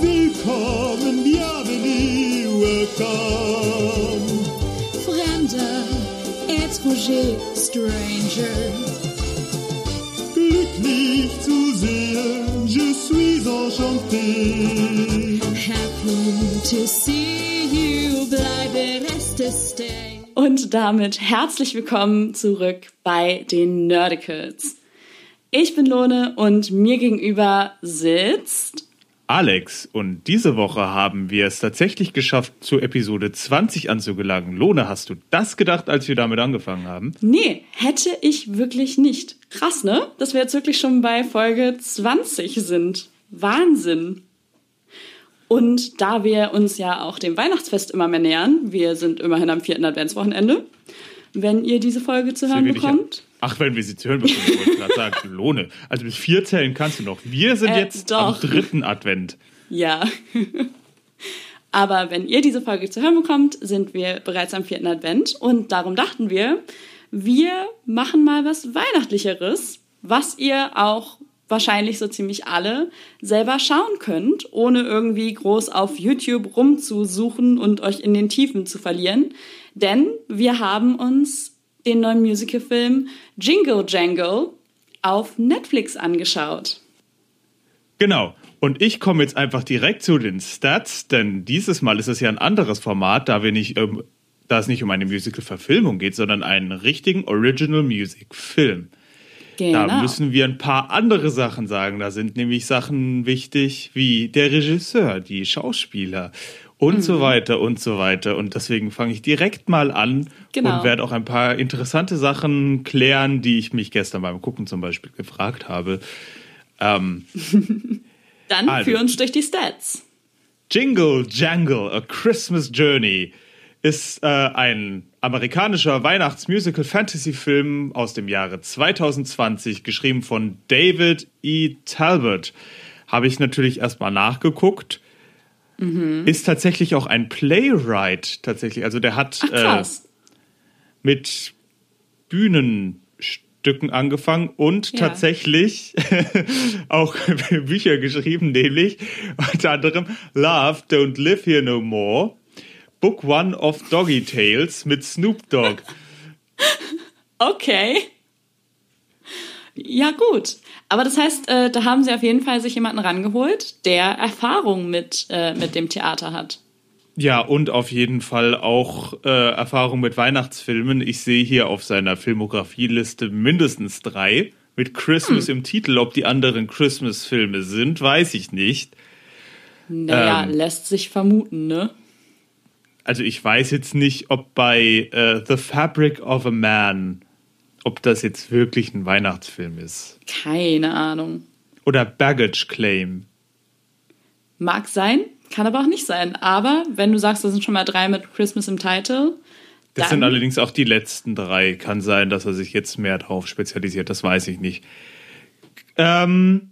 Willkommen, bienvenue, welcome. Fremder, étranger, stranger. Glücklich zu sehen, je suis enchanté. Happy to see you, bleibe reste stay. Und damit herzlich willkommen zurück bei den Nerdicals. Ich bin Lone und mir gegenüber sitzt Alex, und diese Woche haben wir es tatsächlich geschafft, zur Episode 20 anzugelangen. Lone, hast du das gedacht, als wir damit angefangen haben? Nee, hätte ich wirklich nicht. Krass, ne? Dass wir jetzt wirklich schon bei Folge 20 sind. Wahnsinn. Und da wir uns ja auch dem Weihnachtsfest immer mehr nähern, wir sind immerhin am vierten Adventswochenende, wenn ihr diese Folge zu hören bekommt. Ach, wenn wir sie zu hören bekommen, wollte ich gerade sagen, Lone. Also bis vier zählen kannst du noch. Wir sind Äh, jetzt doch. am dritten Advent. Ja. Aber wenn ihr diese Folge zu hören bekommt, sind wir bereits am vierten Advent und darum dachten wir, wir machen mal was Weihnachtlicheres, was ihr auch wahrscheinlich so ziemlich alle selber schauen könnt, ohne irgendwie groß auf YouTube rumzusuchen und euch in den Tiefen zu verlieren. Denn wir haben uns den neuen Musicalfilm Jingle Jangle auf Netflix angeschaut. Genau. Und ich komme jetzt einfach direkt zu den Stats, denn dieses Mal ist es ja ein anderes Format, da wir nicht, ähm, da es nicht um eine Musical-Verfilmung geht, sondern einen richtigen Original Music Film. Genau. Da müssen wir ein paar andere Sachen sagen. Da sind nämlich Sachen wichtig wie der Regisseur, die Schauspieler und Mhm. so weiter und so weiter. Und deswegen fange ich direkt mal an Genau. und werde auch ein paar interessante Sachen klären, die ich mich gestern beim Gucken zum Beispiel gefragt habe. Ähm, Dann Also. führ uns durch die Stats. Jingle Jangle, A Christmas Journey ist äh, ein amerikanischer Weihnachtsmusical-Fantasy-Film aus dem Jahre 2020, geschrieben von David E. Talbot. Habe ich natürlich erstmal nachgeguckt. Ist tatsächlich auch ein Playwright, tatsächlich. Also der hat Ach äh, mit Bühnenstücken angefangen und Ja. tatsächlich auch Bücher geschrieben, nämlich unter anderem Love, Don't Live Here No More, Book One of Doggy Tales mit Snoop Dogg. okay. Ja, gut. Aber das heißt, äh, da haben sie auf jeden Fall sich jemanden rangeholt, der Erfahrung mit, äh, mit dem Theater hat. Ja, und auf jeden Fall auch äh, Erfahrung mit Weihnachtsfilmen. Ich sehe hier auf seiner Filmografieliste mindestens drei mit Christmas im Titel. Ob die anderen Christmas-Filme sind, weiß ich nicht. Naja, Ähm. lässt sich vermuten, ne? also ich weiß jetzt nicht, ob bei äh, The Fabric of a Man, ob das jetzt wirklich ein Weihnachtsfilm ist. Keine Ahnung. Oder Baggage Claim. Mag sein, kann aber auch nicht sein. Aber wenn du sagst, da sind schon mal drei mit Christmas im Title, Das sind allerdings auch die letzten drei. Kann sein, dass er sich jetzt mehr drauf spezialisiert, das weiß ich nicht. Ähm,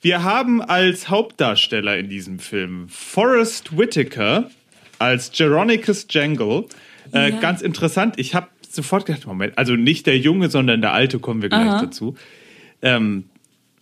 wir haben als Hauptdarsteller in diesem Film Forrest Whitaker als Geronicus Jangle. Äh, Ja. Ganz interessant, ich habe sofort gedacht, Moment, also nicht der Junge, sondern der Alte, kommen wir gleich Aha. dazu, ähm,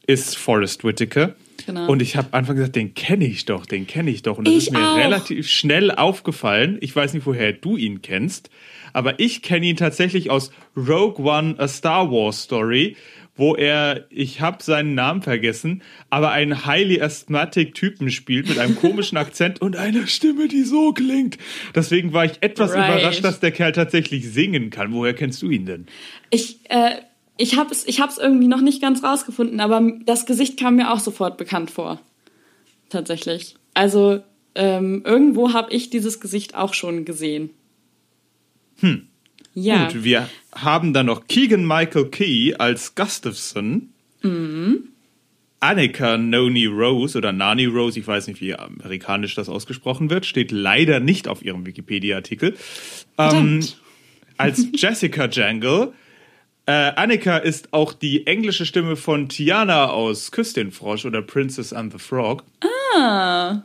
ist Forrest Whitaker. Genau. Und ich habe Anfang gesagt, den kenne ich doch, den kenne ich doch. Und das Ich ist mir auch. relativ schnell aufgefallen. Ich weiß nicht, woher du ihn kennst, aber ich kenne ihn tatsächlich aus Rogue One, A Star Wars Story, wo er, ich habe seinen Namen vergessen, aber einen highly asthmatic Typen spielt mit einem komischen Akzent und einer Stimme, die so klingt. Deswegen war ich etwas Right. überrascht, dass der Kerl tatsächlich singen kann. Woher kennst du ihn denn? Ich, äh, ich habe es ich hab's irgendwie noch nicht ganz rausgefunden, aber das Gesicht kam mir auch sofort bekannt vor. Tatsächlich. Also ähm, irgendwo habe ich dieses Gesicht auch schon gesehen. Hm. Ja. Gut, wir haben dann noch Keegan Michael Key als Gustafson. Annika Noni Rose oder Nani Rose, ich weiß nicht, wie amerikanisch das ausgesprochen wird, steht leider nicht auf ihrem Wikipedia-Artikel. Ähm, als Jessica Jangle. Äh, Annika ist auch die englische Stimme von Tiana aus Küss den Frosch oder Princess and the Frog. Ah.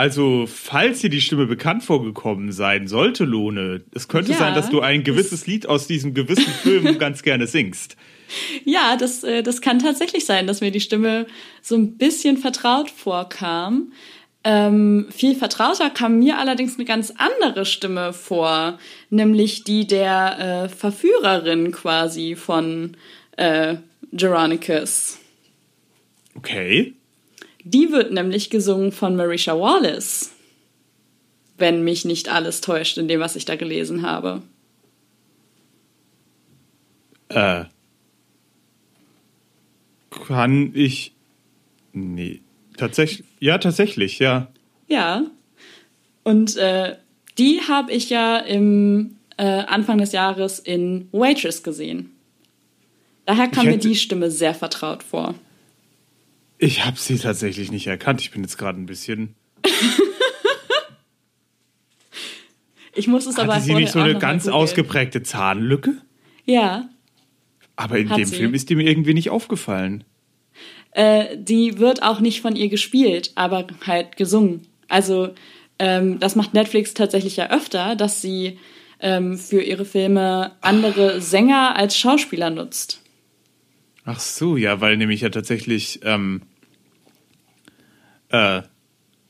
Also, falls dir die Stimme bekannt vorgekommen sein sollte, Lone, es könnte Ja, sein, dass du ein gewisses Lied aus diesem gewissen Film ganz gerne singst. Ja, das, äh, das kann tatsächlich sein, dass mir die Stimme so ein bisschen vertraut vorkam. Ähm, viel vertrauter kam mir allerdings eine ganz andere Stimme vor, nämlich die der äh, Verführerin quasi von äh, Geronicus. Okay. Die wird nämlich gesungen von Marisha Wallace, wenn mich nicht alles täuscht in dem, was ich da gelesen habe. Äh. Kann ich. Nee. Tatsächlich. Ja, tatsächlich, ja. Ja. Und äh, die habe ich ja im äh, Anfang des Jahres in Waitress gesehen. Daher kam mir die Stimme sehr vertraut vor. Ich habe sie tatsächlich nicht erkannt. Ich bin jetzt gerade ein bisschen. Ich muss es aber Hatte sie vorher nicht so eine ganz ausgeprägte Zahnlücke? Ja, Aber in Hat dem sie. Film ist die mir irgendwie nicht aufgefallen. äh, die wird auch nicht von ihr gespielt, aber halt gesungen. Also ähm, das macht Netflix tatsächlich ja öfter, dass sie ähm, für ihre Filme andere Sänger als Schauspieler nutzt. Ach so, ja, weil nämlich ja tatsächlich ähm, äh,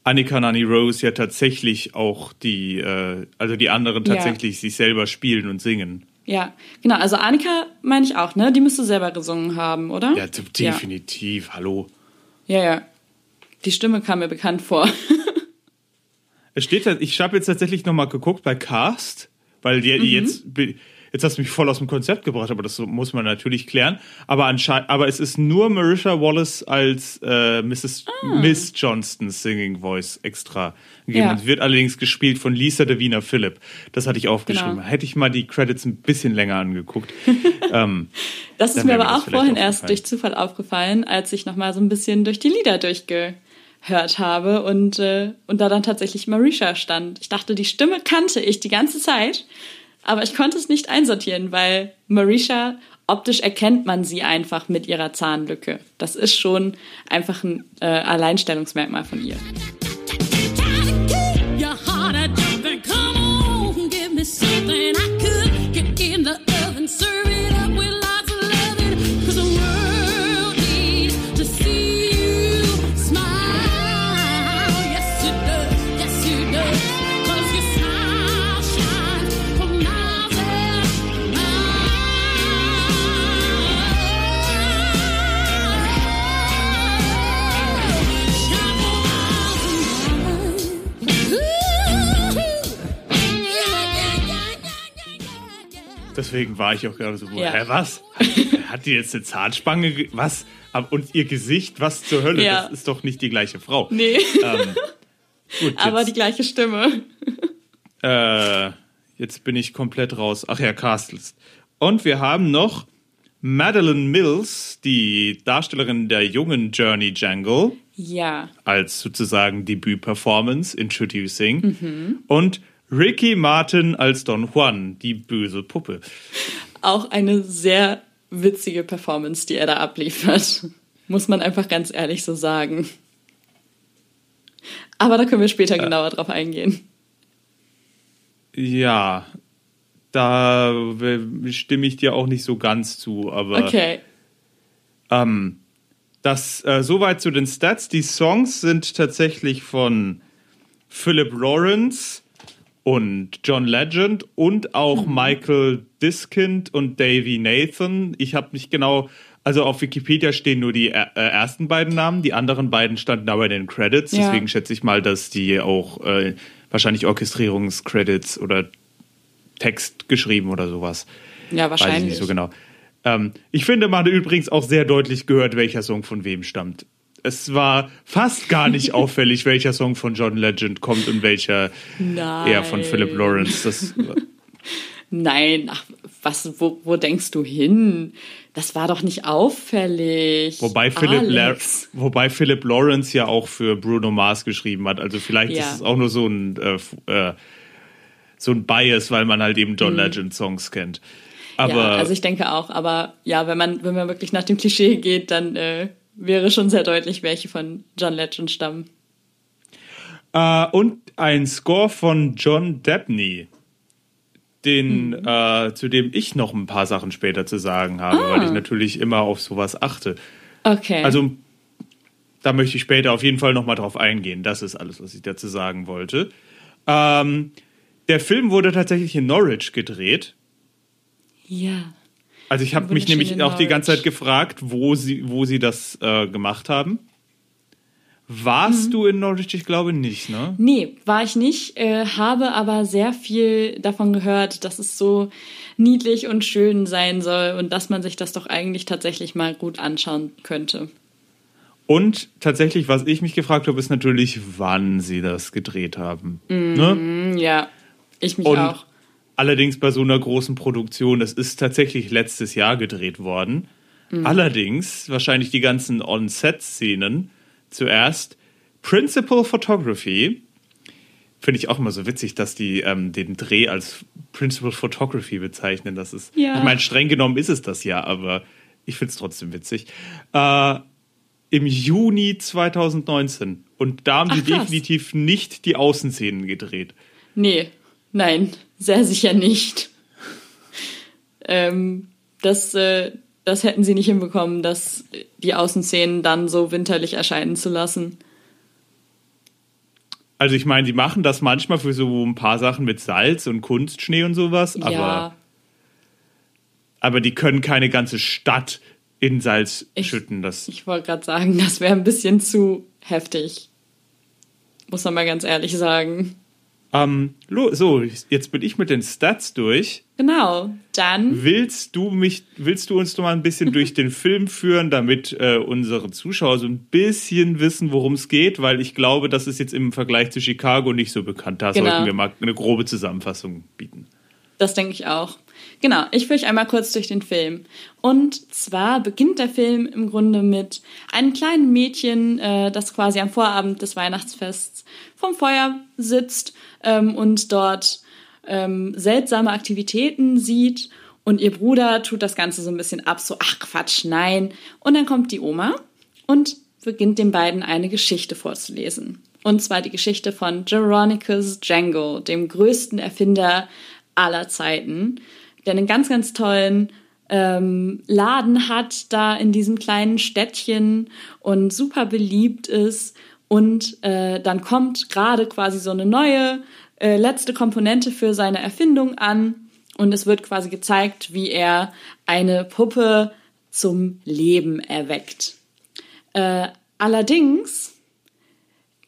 Annika Nani Rose ja tatsächlich auch die, äh, also die anderen Ja. tatsächlich sich selber spielen und singen. Ja, genau. Also Annika meine ich auch, ne? Die müsste selber gesungen haben, oder? Ja, definitiv. Hallo. Ja, ja. Die Stimme kam mir bekannt vor. Es steht, ich habe jetzt tatsächlich nochmal geguckt bei Cast, weil die, Mhm. jetzt, jetzt hast du mich voll aus dem Konzept gebracht, aber das muss man natürlich klären. Aber anscheinend, aber es ist nur Marisha Wallace als äh, Mrs. Miss Johnston's Singing Voice extra gegeben. Ah. Ja. Und wird allerdings gespielt von Lisa Davina Philipp. Das hatte ich aufgeschrieben. Genau. Hätte ich mal die Credits ein bisschen länger angeguckt. ähm, Das ist mir aber mir auch vorhin erst durch Zufall aufgefallen, als ich nochmal so ein bisschen durch die Lieder durchgehört habe und, äh, und da dann tatsächlich Marisha stand. Ich dachte, die Stimme kannte ich die ganze Zeit, aber ich konnte es nicht einsortieren, weil Marisha, optisch erkennt man sie einfach mit ihrer Zahnlücke. Das ist schon einfach ein äh, Alleinstellungsmerkmal von ihr. Deswegen war ich auch gerade so, Ja. hä, was? Hat, die jetzt eine Zahnspange? ge- Was? Und ihr Gesicht? Was zur Hölle? Ja. Das ist doch nicht die gleiche Frau. Nee, Ähm, gut, aber jetzt- die gleiche Stimme. Äh, jetzt bin ich komplett raus. Ach ja, Castles. Und wir haben noch Madeline Mills, die Darstellerin der jungen Journey Jangle, Ja, als sozusagen Debüt-Performance, Introducing. Mhm. Und Ricky Martin als Don Juan, die böse Puppe. auch eine sehr witzige Performance, die er da abliefert. Muss man einfach ganz ehrlich so sagen. Aber da können wir später genauer drauf eingehen. Ja, da äh, stimme ich dir auch nicht so ganz zu, aber Okay. Ähm, das äh, soweit zu den Stats. Die Songs sind tatsächlich von Philip Lawrence und John Legend und auch Michael Diskind und Davy Nathan. Ich habe nicht genau, also auf Wikipedia stehen nur die äh, ersten beiden Namen, die anderen beiden standen aber in den Credits. Ja. Deswegen schätze ich mal, dass die auch äh, wahrscheinlich Orchestrierungscredits oder Text geschrieben oder sowas. Ja, Weiß ich wahrscheinlich. nicht so genau. Ähm, ich finde, man hat übrigens auch sehr deutlich gehört, welcher Song von wem stammt. Es war fast gar nicht auffällig, welcher Song von John Legend kommt und welcher Nein. eher von Philip Lawrence. Das, Nein, ach, was, wo, wo denkst du hin? Das war doch nicht auffällig. wobei, Philip La wobei Philip Lawrence ja auch für Bruno Mars geschrieben hat. Also vielleicht Ja. ist es auch nur so ein, äh, äh, so ein Bias, weil man halt eben John Legend Songs kennt. Aber Mhm. ja, also ich denke auch, aber ja, wenn man, wenn man wirklich nach dem Klischee geht, dann äh, wäre schon sehr deutlich, welche von John Legend stammen. Äh, und ein Score von John Dabney. den, Mhm. äh, zu dem ich noch ein paar Sachen später zu sagen habe, Ah. weil ich natürlich immer auf sowas achte. Okay. Also, da möchte ich später auf jeden Fall nochmal drauf eingehen. Das ist alles, was ich dazu sagen wollte. Ähm, der Film wurde tatsächlich in Norwich gedreht. ja. Also ich habe mich nämlich auch die ganze. Zeit gefragt, wo sie, wo sie das äh, gemacht haben. Warst Mhm. du in Norwich? Ich glaube nicht, ne? Nee, war ich nicht, äh, habe aber sehr viel davon gehört, dass es so niedlich und schön sein soll und dass man sich das doch eigentlich tatsächlich mal gut anschauen könnte. Und tatsächlich, was ich mich gefragt habe, ist natürlich, wann sie das gedreht haben. Ne? Hm, Ja, ich mich Und auch. Allerdings bei so einer großen Produktion, es ist tatsächlich letztes Jahr gedreht worden. Mhm. Allerdings wahrscheinlich die ganzen On-Set-Szenen zuerst. Principal Photography. Finde ich auch immer so witzig, dass die ähm, den Dreh als Principal Photography bezeichnen. Das ist, Ja. ich meine, streng genommen ist es das ja, aber ich finde es trotzdem witzig. Äh, Im Juni 2019. Und da haben Ach, sie definitiv nicht die Außenszenen gedreht. Nee, nein, sehr sicher nicht. ähm, das, äh, das hätten sie nicht hinbekommen, dass die Außenszenen dann so winterlich erscheinen zu lassen. Also ich meine, die machen das manchmal für so ein paar Sachen mit Salz und Kunstschnee und sowas, aber, ja, aber die können keine ganze Stadt in Salz Ich- schütten. Das, ich wollte gerade sagen, das wäre ein bisschen zu heftig. Muss man mal ganz ehrlich sagen. Ähm, so, jetzt bin ich mit den Stats durch. Genau, dann Willst du mich, willst du uns noch mal ein bisschen durch den Film führen, damit äh, unsere Zuschauer so ein bisschen wissen, worum es geht? Weil ich glaube, das ist jetzt im Vergleich zu Chicago nicht so bekannt. Da Genau. sollten wir mal eine grobe Zusammenfassung bieten. Das denke ich auch. Genau, ich führe euch einmal kurz durch den Film. Und zwar beginnt der Film im Grunde mit einem kleinen Mädchen, äh, das quasi am Vorabend des Weihnachtsfests vom Feuer sitzt ähm, und dort ähm, seltsame Aktivitäten sieht. Und ihr Bruder tut das Ganze so ein bisschen ab, so, ach Quatsch, nein. Und dann kommt die Oma und beginnt den beiden eine Geschichte vorzulesen. Und zwar die Geschichte von Geronicus Django, dem größten Erfinder aller Zeiten, der einen ganz, ganz tollen ähm, Laden hat, da in diesem kleinen Städtchen und super beliebt ist. Und äh, dann kommt gerade quasi so eine neue, äh, letzte Komponente für seine Erfindung an. Und es wird quasi gezeigt, wie er eine Puppe zum Leben erweckt. Äh, allerdings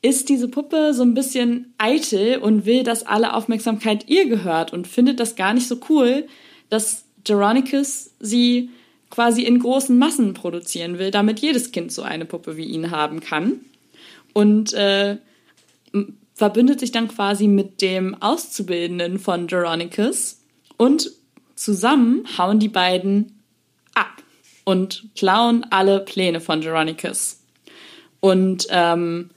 ist diese Puppe so ein bisschen eitel und will, dass alle Aufmerksamkeit ihr gehört und findet das gar nicht so cool, dass Geronicus sie quasi in großen Massen produzieren will, damit jedes Kind so eine Puppe wie ihn haben kann. Und äh, verbündet sich dann quasi mit dem Auszubildenden von Geronicus und zusammen hauen die beiden ab und klauen alle Pläne von Geronicus. Und ähm,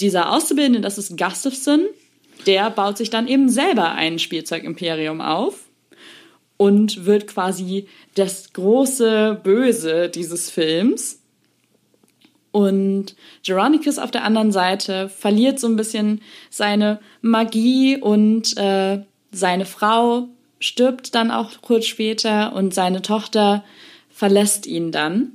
dieser Auszubildende, das ist Gustafson, der baut sich dann eben selber ein Spielzeugimperium auf und wird quasi das große Böse dieses Films. Und Geronicus auf der anderen Seite verliert so ein bisschen seine Magie und äh, seine Frau stirbt dann auch kurz später und seine Tochter verlässt ihn dann.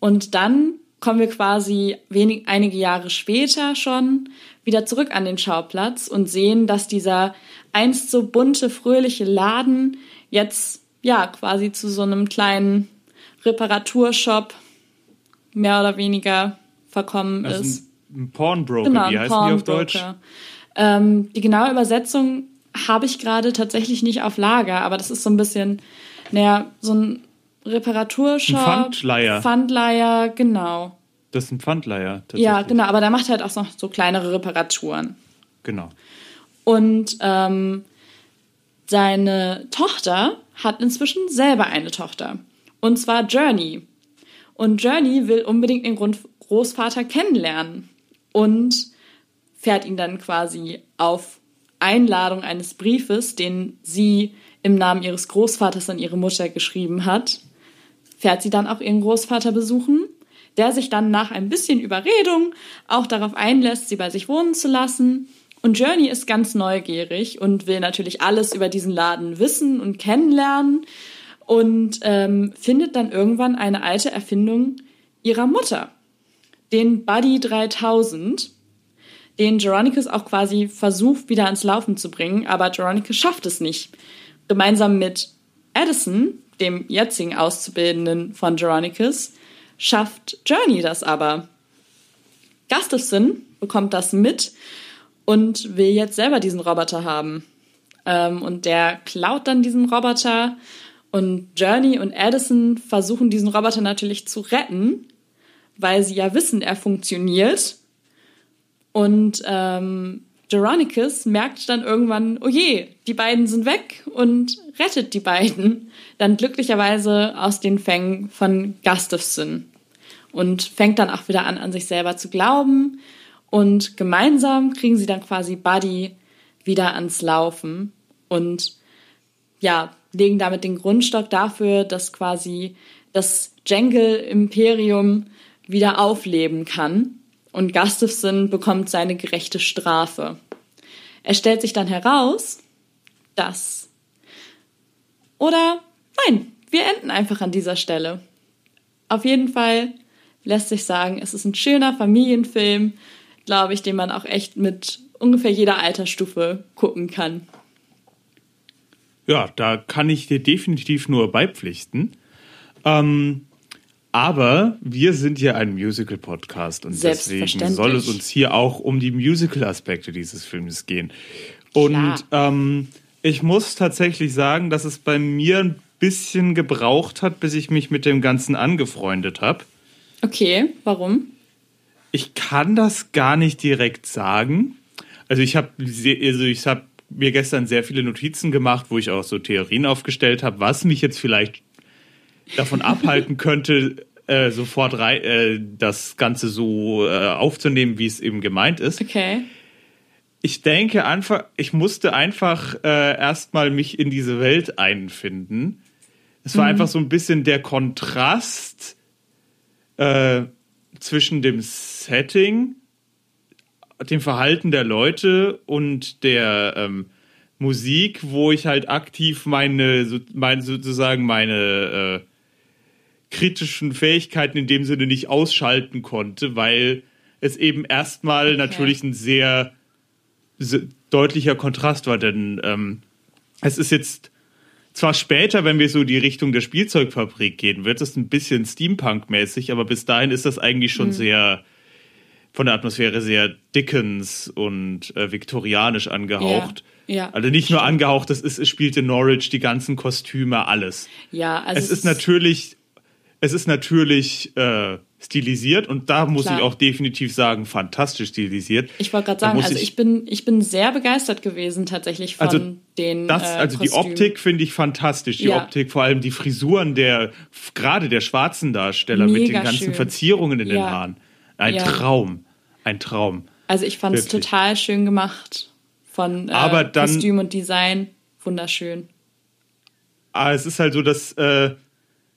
Und dann kommen wir quasi wenig, einige Jahre später schon wieder zurück an den Schauplatz und sehen, dass dieser einst so bunte, fröhliche Laden jetzt ja quasi zu so einem kleinen Reparaturshop mehr oder weniger verkommen Also ist. ein, Pawnbroker, Genau, wie heißen die auf Deutsch? Ähm, die genaue Übersetzung habe ich gerade tatsächlich nicht auf Lager, aber das ist so ein bisschen, naja, so ein Reparaturshop. Ein Pfandleiher. Pfandleiher, genau. Das ist ein Pfandleiher. Tatsächlich. Ja, genau, aber der macht halt auch noch so kleinere Reparaturen. Genau. Und ähm, seine Tochter hat inzwischen selber eine Tochter. Und zwar Journey. Und Journey will unbedingt den Großvater kennenlernen und fährt ihn dann quasi auf Einladung eines Briefes, den sie im Namen ihres Großvaters an ihre Mutter geschrieben hat, fährt sie dann auch ihren Großvater besuchen, der sich dann nach ein bisschen Überredung auch darauf einlässt, sie bei sich wohnen zu lassen Und Journey ist ganz neugierig und will natürlich alles über diesen Laden wissen und kennenlernen und ähm, findet dann irgendwann eine alte Erfindung ihrer Mutter, den Buddy 3000, den Geronicus auch quasi versucht wieder ans Laufen zu bringen, aber Geronicus schafft es nicht. Gemeinsam mit Addison, dem jetzigen Auszubildenden von Geronicus, schafft Journey das aber. Gustafson bekommt das mit und will jetzt selber diesen Roboter haben. Ähm, und der klaut dann diesen Roboter und Journey und Addison versuchen diesen Roboter natürlich zu retten, weil sie ja wissen, er funktioniert. Und ähm, Geronicus merkt dann irgendwann, oh je, die beiden sind weg und rettet die beiden dann glücklicherweise aus den Fängen von Gustafson und fängt dann auch wieder an, an sich selber zu glauben. Und gemeinsam kriegen sie dann quasi Buddy wieder ans Laufen und ja, legen damit den Grundstock dafür, dass quasi das Jangle-Imperium wieder aufleben kann und Gustafson bekommt seine gerechte Strafe. Es stellt sich dann heraus, dass. Oder nein, wir enden einfach an dieser Stelle. Auf jeden Fall lässt sich sagen, es ist ein schöner Familienfilm, glaube ich, den man auch echt mit ungefähr jeder Altersstufe gucken kann. Ja, da kann ich dir definitiv nur beipflichten. Ähm, aber wir sind ja ein Musical-Podcast und deswegen soll es uns hier auch um die Musical-Aspekte dieses Films gehen. Und ähm, ich muss tatsächlich sagen, dass es bei mir ein bisschen gebraucht hat, bis ich mich mit dem Ganzen angefreundet habe. Okay, warum? Ich kann das gar nicht direkt sagen. Also ich habe also ich habe mir gestern sehr viele Notizen gemacht, wo ich auch so Theorien aufgestellt habe, was mich jetzt vielleicht davon abhalten könnte, äh, sofort rei äh, das Ganze so äh, aufzunehmen, wie es eben gemeint ist. Okay. Ich denke einfach, ich musste einfach äh, erstmal mich in diese Welt einfinden. Es war mhm. einfach so ein bisschen der Kontrast äh, zwischen dem Setting, dem Verhalten der Leute und der ähm, Musik, wo ich halt aktiv meine, so, meine sozusagen meine äh, kritischen Fähigkeiten in dem Sinne nicht ausschalten konnte, weil es eben erstmal okay. natürlich ein sehr, sehr, deutlicher Kontrast war, denn ähm, es ist jetzt zwar später, wenn wir so die Richtung der Spielzeugfabrik gehen, wird es ein bisschen Steampunk-mäßig, aber bis dahin ist das eigentlich schon mhm. sehr von der Atmosphäre sehr Dickens und äh, viktorianisch angehaucht. Ja, ja, also nicht nur angehaucht, es, ist, es spielt in Norwich, die ganzen Kostüme, alles. Ja, also es ist natürlich es ist natürlich äh, stilisiert und da muss Klar. ich auch definitiv sagen, fantastisch stilisiert. Ich wollte gerade sagen, also ich, ich, bin, ich bin sehr begeistert gewesen tatsächlich von also den. Das, äh, also die Optik finde ich fantastisch. Die ja. Optik, vor allem die Frisuren der, gerade der schwarzen Darsteller Mega mit den ganzen schön. Verzierungen in ja. den Haaren. Ein ja. Traum. Ein Traum. Also ich fand es total schön gemacht von äh, Aber dann, Kostüm und Design. Wunderschön. Ah, es ist halt so, dass äh,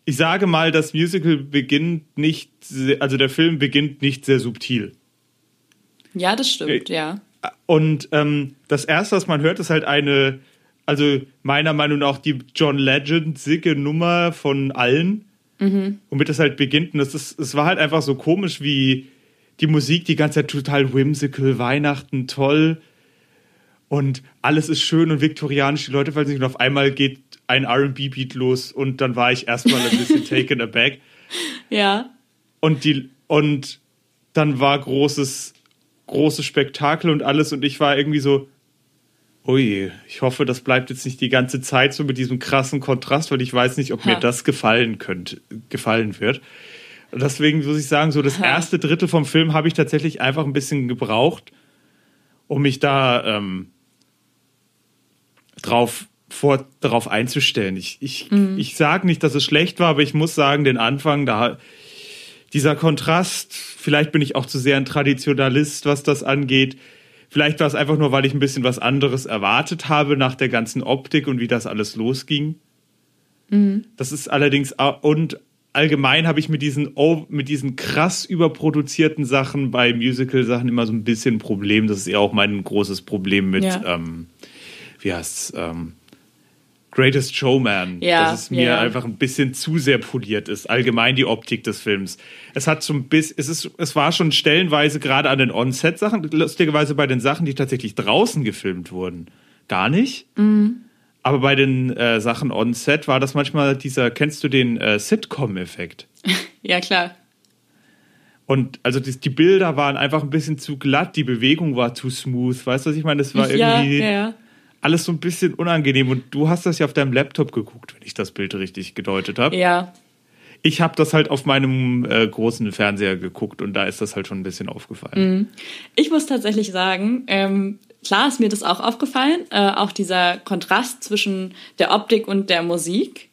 ich sage mal, das Musical beginnt nicht, also der Film beginnt nicht sehr subtil. Ja, das stimmt, ja. Und ähm, das erste, was man hört, ist halt eine, also meiner Meinung nach die John Legend sicke Nummer von allen. Mhm. Womit das halt beginnt. Und das ist, es war halt einfach so komisch, wie die Musik die ganze Zeit total whimsical, Weihnachten toll. Und alles ist schön und viktorianisch. Die Leute fallen sich und auf einmal geht ein RB-Beat los und dann war ich erstmal ein bisschen taken aback. Ja. Und die, und dann war großes, großes Spektakel und alles und ich war irgendwie so, ui, ich hoffe, das bleibt jetzt nicht die ganze Zeit so mit diesem krassen Kontrast, weil ich weiß nicht, ob ha. mir das gefallen könnte, gefallen wird. Und deswegen muss ich sagen, so das ha. erste Drittel vom Film habe ich tatsächlich einfach ein bisschen gebraucht, um mich da ähm, drauf vor, darauf einzustellen. Ich, ich, mhm. ich sage nicht, dass es schlecht war, aber ich muss sagen, den Anfang, da dieser Kontrast, vielleicht bin ich auch zu sehr ein Traditionalist, was das angeht. Vielleicht war es einfach nur, weil ich ein bisschen was anderes erwartet habe nach der ganzen Optik und wie das alles losging. Mhm. Das ist allerdings und allgemein habe ich mit diesen, oh, mit diesen krass überproduzierten Sachen bei Musical-Sachen immer so ein bisschen ein Problem. Das ist ja auch mein großes Problem mit, Ja. ähm, wie heißt's, ähm, Greatest Showman, Ja, dass es mir ja. einfach ein bisschen zu sehr poliert ist. Allgemein die Optik des Films. Es hat so ein bisschen, es ist, es war schon stellenweise gerade an den On-Set-Sachen, lustigerweise bei den Sachen, die tatsächlich draußen gefilmt wurden, gar nicht. Mhm. Aber bei den äh, Sachen On-Set war das manchmal dieser, kennst du den äh, Sitcom-Effekt? Ja, klar. Und also die, die Bilder waren einfach ein bisschen zu glatt, die Bewegung war zu smooth. Weißt du, was ich meine? Das war Ja, irgendwie ja, ja. Alles so ein bisschen unangenehm. Und du hast das ja auf deinem Laptop geguckt, wenn ich das Bild richtig gedeutet habe. Ja, Ich habe das halt auf meinem äh, großen Fernseher geguckt und da ist das halt schon ein bisschen aufgefallen. Ich muss tatsächlich sagen, ähm, klar ist mir das auch aufgefallen, äh, auch dieser Kontrast zwischen der Optik und der Musik.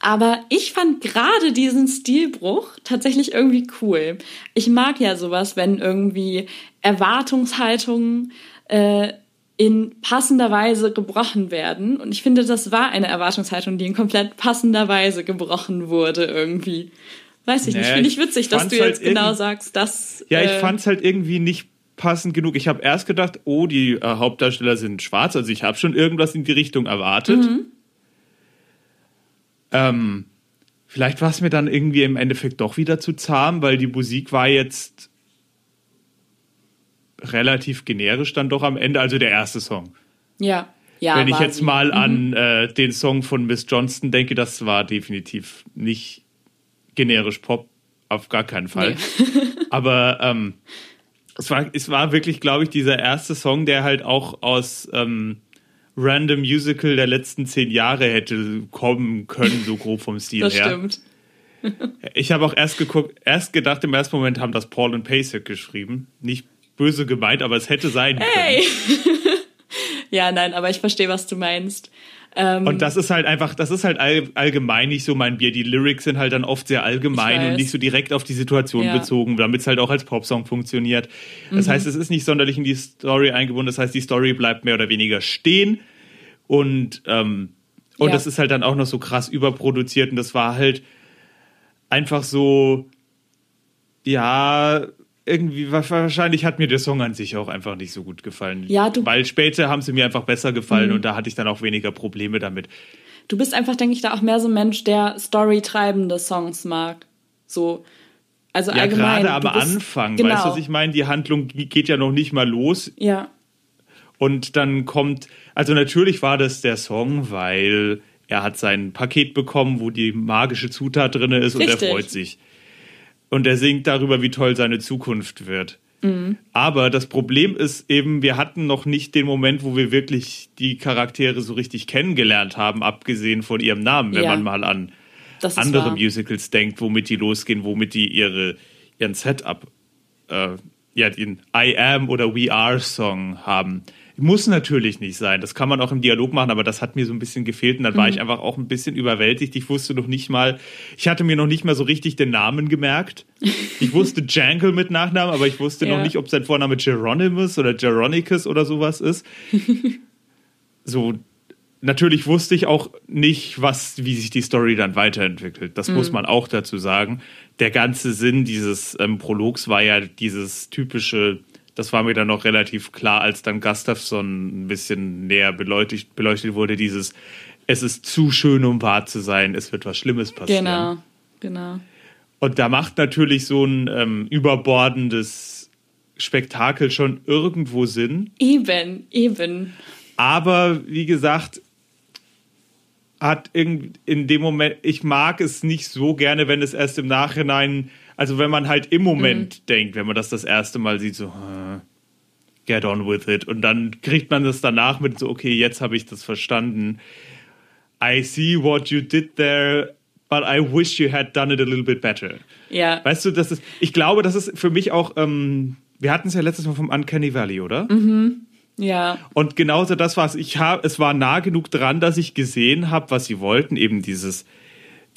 Aber ich fand gerade diesen Stilbruch tatsächlich irgendwie cool. Ich mag ja sowas, wenn irgendwie Erwartungshaltungen äh, in passender Weise gebrochen werden. Und ich finde, das war eine Erwartungshaltung, die in komplett passender Weise gebrochen wurde irgendwie. Weiß ich nicht, Naja, finde ich ich witzig, dass du halt jetzt genau irgend- sagst, dass. Ja, ich äh, fand es halt irgendwie nicht passend genug. Ich habe erst gedacht, oh, die äh, Hauptdarsteller sind schwarz. Also ich habe schon irgendwas in die Richtung erwartet. Mhm. Ähm, vielleicht war es mir dann irgendwie im Endeffekt doch wieder zu zahm, weil die Musik war jetzt relativ generisch dann doch am Ende. Also der erste Song. Ja, ja. Wenn ich jetzt sie. mal an äh, den Song von Miss Johnston denke, das war definitiv nicht generisch Pop, auf gar keinen Fall. Aber ähm, es, war, es war wirklich, glaube ich, dieser erste Song, der halt auch aus ähm, Random Musical der letzten zehn Jahre hätte kommen können, so grob vom Stil Das her. stimmt. Ich habe auch erst geguckt, erst gedacht, im ersten Moment haben das Paul und Pasek geschrieben. Nicht böse gemeint, aber es hätte sein können. Hey! ja, nein, aber ich verstehe, was du meinst. Ähm, Und das ist halt einfach, das ist halt all, allgemein nicht so mein Bier. Die Lyrics sind halt dann oft sehr allgemein und nicht so direkt auf die Situation Ja. bezogen, damit es halt auch als Popsong funktioniert. Das Mhm. heißt, es ist nicht sonderlich in die Story eingebunden. Das heißt, die Story bleibt mehr oder weniger stehen. Und, ähm, und Ja. das ist halt dann auch noch so krass überproduziert. Und das war halt einfach so, ja, irgendwie, wa- wahrscheinlich hat mir der Song an sich auch einfach nicht so gut gefallen. Ja, du- Mhm. Weil später haben sie mir einfach besser gefallen und da hatte ich dann auch weniger Probleme damit. du bist einfach, denke ich, da auch mehr so ein Mensch, der storytreibende Songs mag. So. Also Ja, allgemein. gerade am bist- Anfang, genau. weißt du, was ich meine? Die Handlung geht ja noch nicht mal los Ja, und dann kommt, also natürlich war das der Song, weil er hat sein Paket bekommen, wo die magische Zutat drin ist und Richtig. er freut sich. Und er singt darüber, wie toll seine Zukunft wird. Mhm. Aber das Problem ist eben, wir hatten noch nicht den Moment, wo wir wirklich die Charaktere so richtig kennengelernt haben, abgesehen von ihrem Namen, wenn Ja. man mal an andere wahr. Musicals denkt, womit die losgehen, womit die ihre, ihren Setup, äh, ja, den I Am oder We Are Song haben. Muss natürlich nicht sein. Das kann man auch im Dialog machen, aber das hat mir so ein bisschen gefehlt und dann Mhm. war ich einfach auch ein bisschen überwältigt. Ich wusste noch nicht mal, ich hatte mir noch nicht mal so richtig den Namen gemerkt. Ich wusste Jangle mit Nachnamen, aber ich wusste noch Ja. nicht, ob sein Vorname Geronimus oder Geronicus oder sowas ist. so, natürlich wusste ich auch nicht, was, wie sich die Story dann weiterentwickelt. Das muss man auch dazu sagen. Der ganze Sinn dieses ähm, Prologs war ja dieses typische, das war mir dann noch relativ klar, als dann Gustafsson ein bisschen näher beleuchtet, beleuchtet wurde, dieses es ist zu schön, um wahr zu sein, es wird was Schlimmes passieren. Genau, genau. Und da macht natürlich so ein ähm, überbordendes Spektakel schon irgendwo Sinn. Eben, eben. Aber wie gesagt, hat in, in dem Moment, ich mag es nicht so gerne, wenn es erst im Nachhinein, also wenn man halt im Moment denkt, wenn man das das erste Mal sieht, so, äh, get on with it. Und dann kriegt man das danach mit so, okay, jetzt habe ich das verstanden. I see what you did there, but I wish you had done it a little bit better. Ja, Weißt du, das ist, ich glaube, das ist für mich auch, ähm, wir hatten es ja letztes Mal vom Uncanny Valley, oder? ja, Und genauso das war's. Ich habe, es war nah genug dran, dass ich gesehen habe, was sie wollten, eben dieses,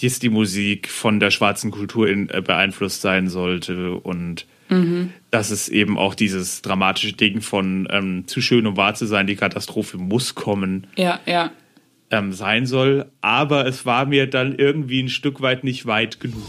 dass die Musik von der schwarzen Kultur in, äh, beeinflusst sein sollte und dass es eben auch dieses dramatische Ding von ähm, zu schön um wahr zu sein, die Katastrophe muss kommen. ja, ja. ähm, sein soll, aber es war mir dann irgendwie ein Stück weit nicht weit genug.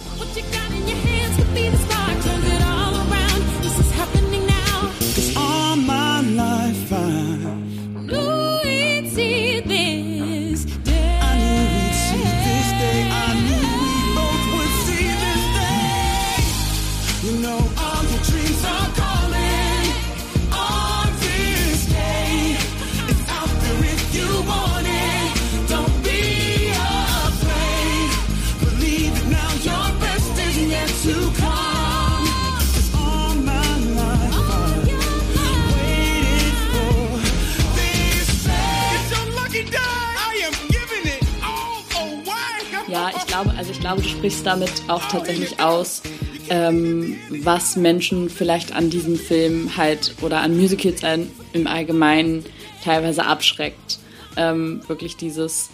Glaube, ich glaube, du sprichst damit auch tatsächlich aus, ähm, was Menschen vielleicht an diesem Film halt oder an Musicals im Allgemeinen teilweise abschreckt. Ähm, wirklich dieses,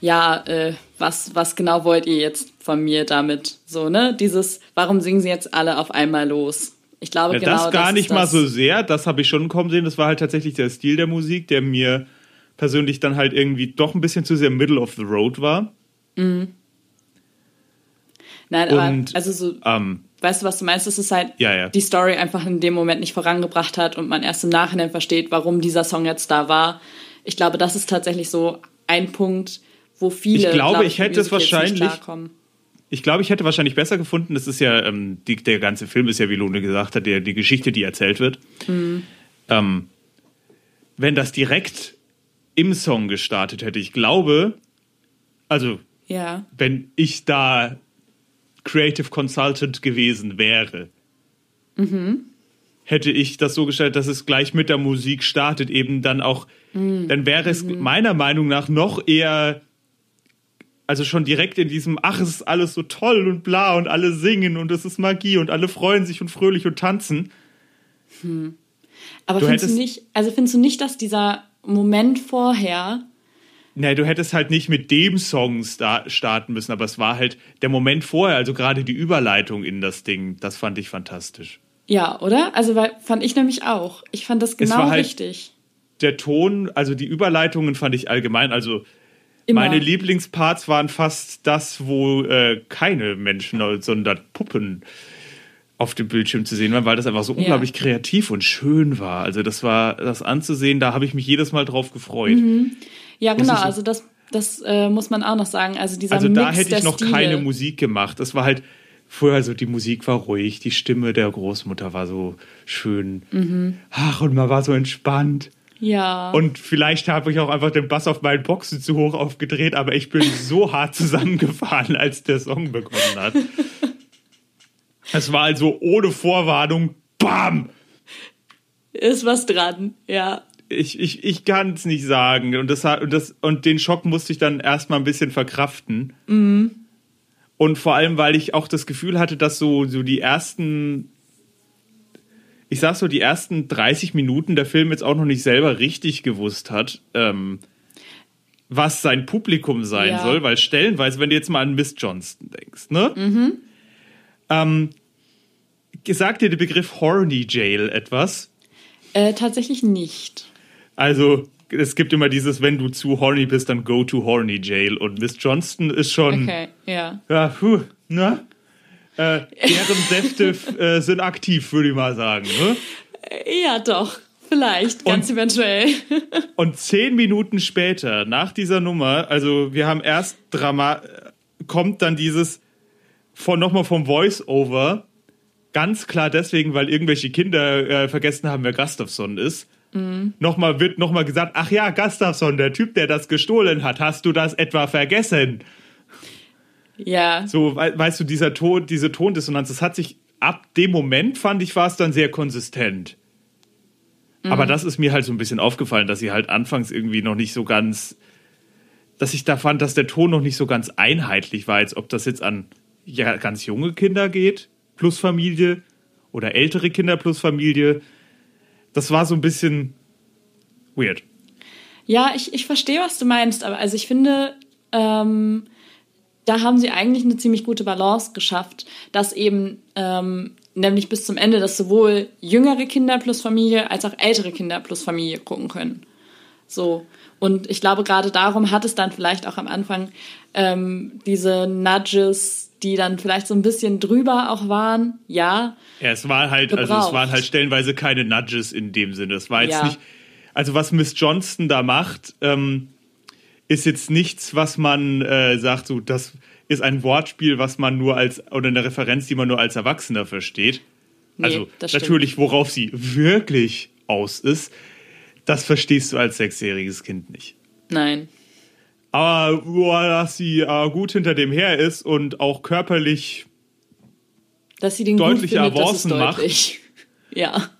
ja, äh, was, was genau wollt ihr jetzt von mir damit? So, ne? Dieses, warum singen sie jetzt alle auf einmal los? Ich glaube, Ja, genau das gar ist nicht mal das. so sehr, das habe ich schon kommen sehen. Das war halt tatsächlich der Stil der Musik, der mir persönlich dann halt irgendwie doch ein bisschen zu sehr Middle of the Road war. Nein, aber, Und, also so, Ähm, weißt du, was du meinst? Es ist halt Ja, ja. die Story einfach in dem Moment nicht vorangebracht hat und man erst im Nachhinein versteht, warum dieser Song jetzt da war. Ich glaube, das ist tatsächlich so ein Punkt, wo viele. Ich glaube, glaub ich hätte es wahrscheinlich- ich glaube, ich hätte wahrscheinlich besser gefunden, das ist ja, ähm, die, der ganze Film ist ja, wie Lone gesagt hat, der, die Geschichte, die erzählt wird. Ähm, wenn das direkt im Song gestartet hätte. Ich glaube, also Ja. wenn ich da Creative Consultant gewesen wäre, hätte ich das so gestellt, dass es gleich mit der Musik startet, eben dann auch, dann wäre es meiner Meinung nach noch eher, also schon direkt in diesem, ach, es ist alles so toll und bla und alle singen und es ist Magie und alle freuen sich und fröhlich und tanzen. Aber Du findest du nicht, also findest du nicht, dass dieser Moment vorher, Nee, du hättest halt nicht mit dem Song sta starten müssen, aber es war halt der Moment vorher, also gerade die Überleitung in das Ding, das fand ich fantastisch. ja, oder? Also weil, fand ich nämlich auch. Ich fand das genau halt- richtig. Der Ton, also die Überleitungen fand ich allgemein, also Immer. meine Lieblingsparts waren fast das, wo äh, keine Menschen, sondern Puppen auf dem Bildschirm zu sehen waren, weil das einfach so unglaublich kreativ und schön war. Also das war das anzusehen, da habe ich mich jedes Mal drauf gefreut. Ja, genau. so- Also das, das äh, muss man auch noch sagen. Also dieser Also Mix da hätte ich noch Stile. keine Musik gemacht. Das war halt vorher so, die Musik war ruhig, die Stimme der Großmutter war so schön. Mhm. Ach, und man war so entspannt. Ja. Und vielleicht habe ich auch einfach den Bass auf meinen Boxen zu hoch aufgedreht, aber ich bin so hart zusammengefahren, als der Song begonnen hat. Es war also ohne Vorwarnung, bam! ist was dran. Ja. Ich, ich, ich kann es nicht sagen. Und, das, und, das, und den Schock musste ich dann erstmal ein bisschen verkraften. Und vor allem, weil ich auch das Gefühl hatte, dass so, so die ersten, ich sag so, die ersten 30 Minuten der Film jetzt auch noch nicht selber richtig gewusst hat, ähm, was sein Publikum sein Ja. soll, weil stellenweise, wenn du jetzt mal an Miss Johnston denkst, ne? Ähm, sagt dir der Begriff Horny Jail etwas? Äh, tatsächlich nicht. Also, es gibt immer dieses, wenn du zu horny bist, dann go to horny jail. Und Miss Johnston ist schon, Okay, ja. ja, puh, ne? Äh, deren Säfte äh, sind aktiv, würde ich mal sagen. Ne? Ja, doch. Vielleicht, ganz Und- eventuell. Und zehn Minuten später, nach dieser Nummer, also wir haben erst Drama, kommt dann dieses von nochmal vom Voice-Over, ganz klar deswegen, weil irgendwelche Kinder äh, vergessen haben, wer Gustafsson ist. Nochmal wird nochmal gesagt, ach ja, Gustafsson, der Typ, der das gestohlen hat, hast du das etwa vergessen? Ja. So, wei- weißt du, dieser Ton, diese Tondissonanz, das hat sich ab dem Moment, fand ich, war es dann sehr konsistent. Aber das ist mir halt so ein bisschen aufgefallen, dass sie halt anfangs irgendwie noch nicht so ganz, dass ich da fand, dass der Ton noch nicht so ganz einheitlich war, als ob das jetzt an ja, ganz junge Kinder geht, plus Familie, oder ältere Kinder plus Familie. Das war so ein bisschen weird. Ja, ich, ich verstehe, was du meinst, aber also ich finde, ähm, da haben sie eigentlich eine ziemlich gute Balance geschafft, dass eben ähm, nämlich bis zum Ende, dass sowohl jüngere Kinder plus Familie als auch ältere Kinder plus Familie gucken können. So. Und ich glaube, gerade darum hat es dann vielleicht auch am Anfang ähm, diese Nudges, die dann vielleicht so ein bisschen drüber auch waren. Ja. Ja, es war halt, also es Gebraucht. waren halt stellenweise keine Nudges in dem Sinne. Es war jetzt Ja. nicht, also was Miss Johnston da macht, ähm, ist jetzt nichts, was man äh, sagt, so das ist ein Wortspiel, was man nur als oder eine Referenz, die man nur als Erwachsener versteht. Nee, also natürlich, worauf sie wirklich aus ist, das verstehst du als sechsjähriges Kind nicht. Nein. Aber boah, dass sie äh, gut hinter dem her ist und auch körperlich Dass sie den Deutliche findet, Avancen macht. deutlich. Ja.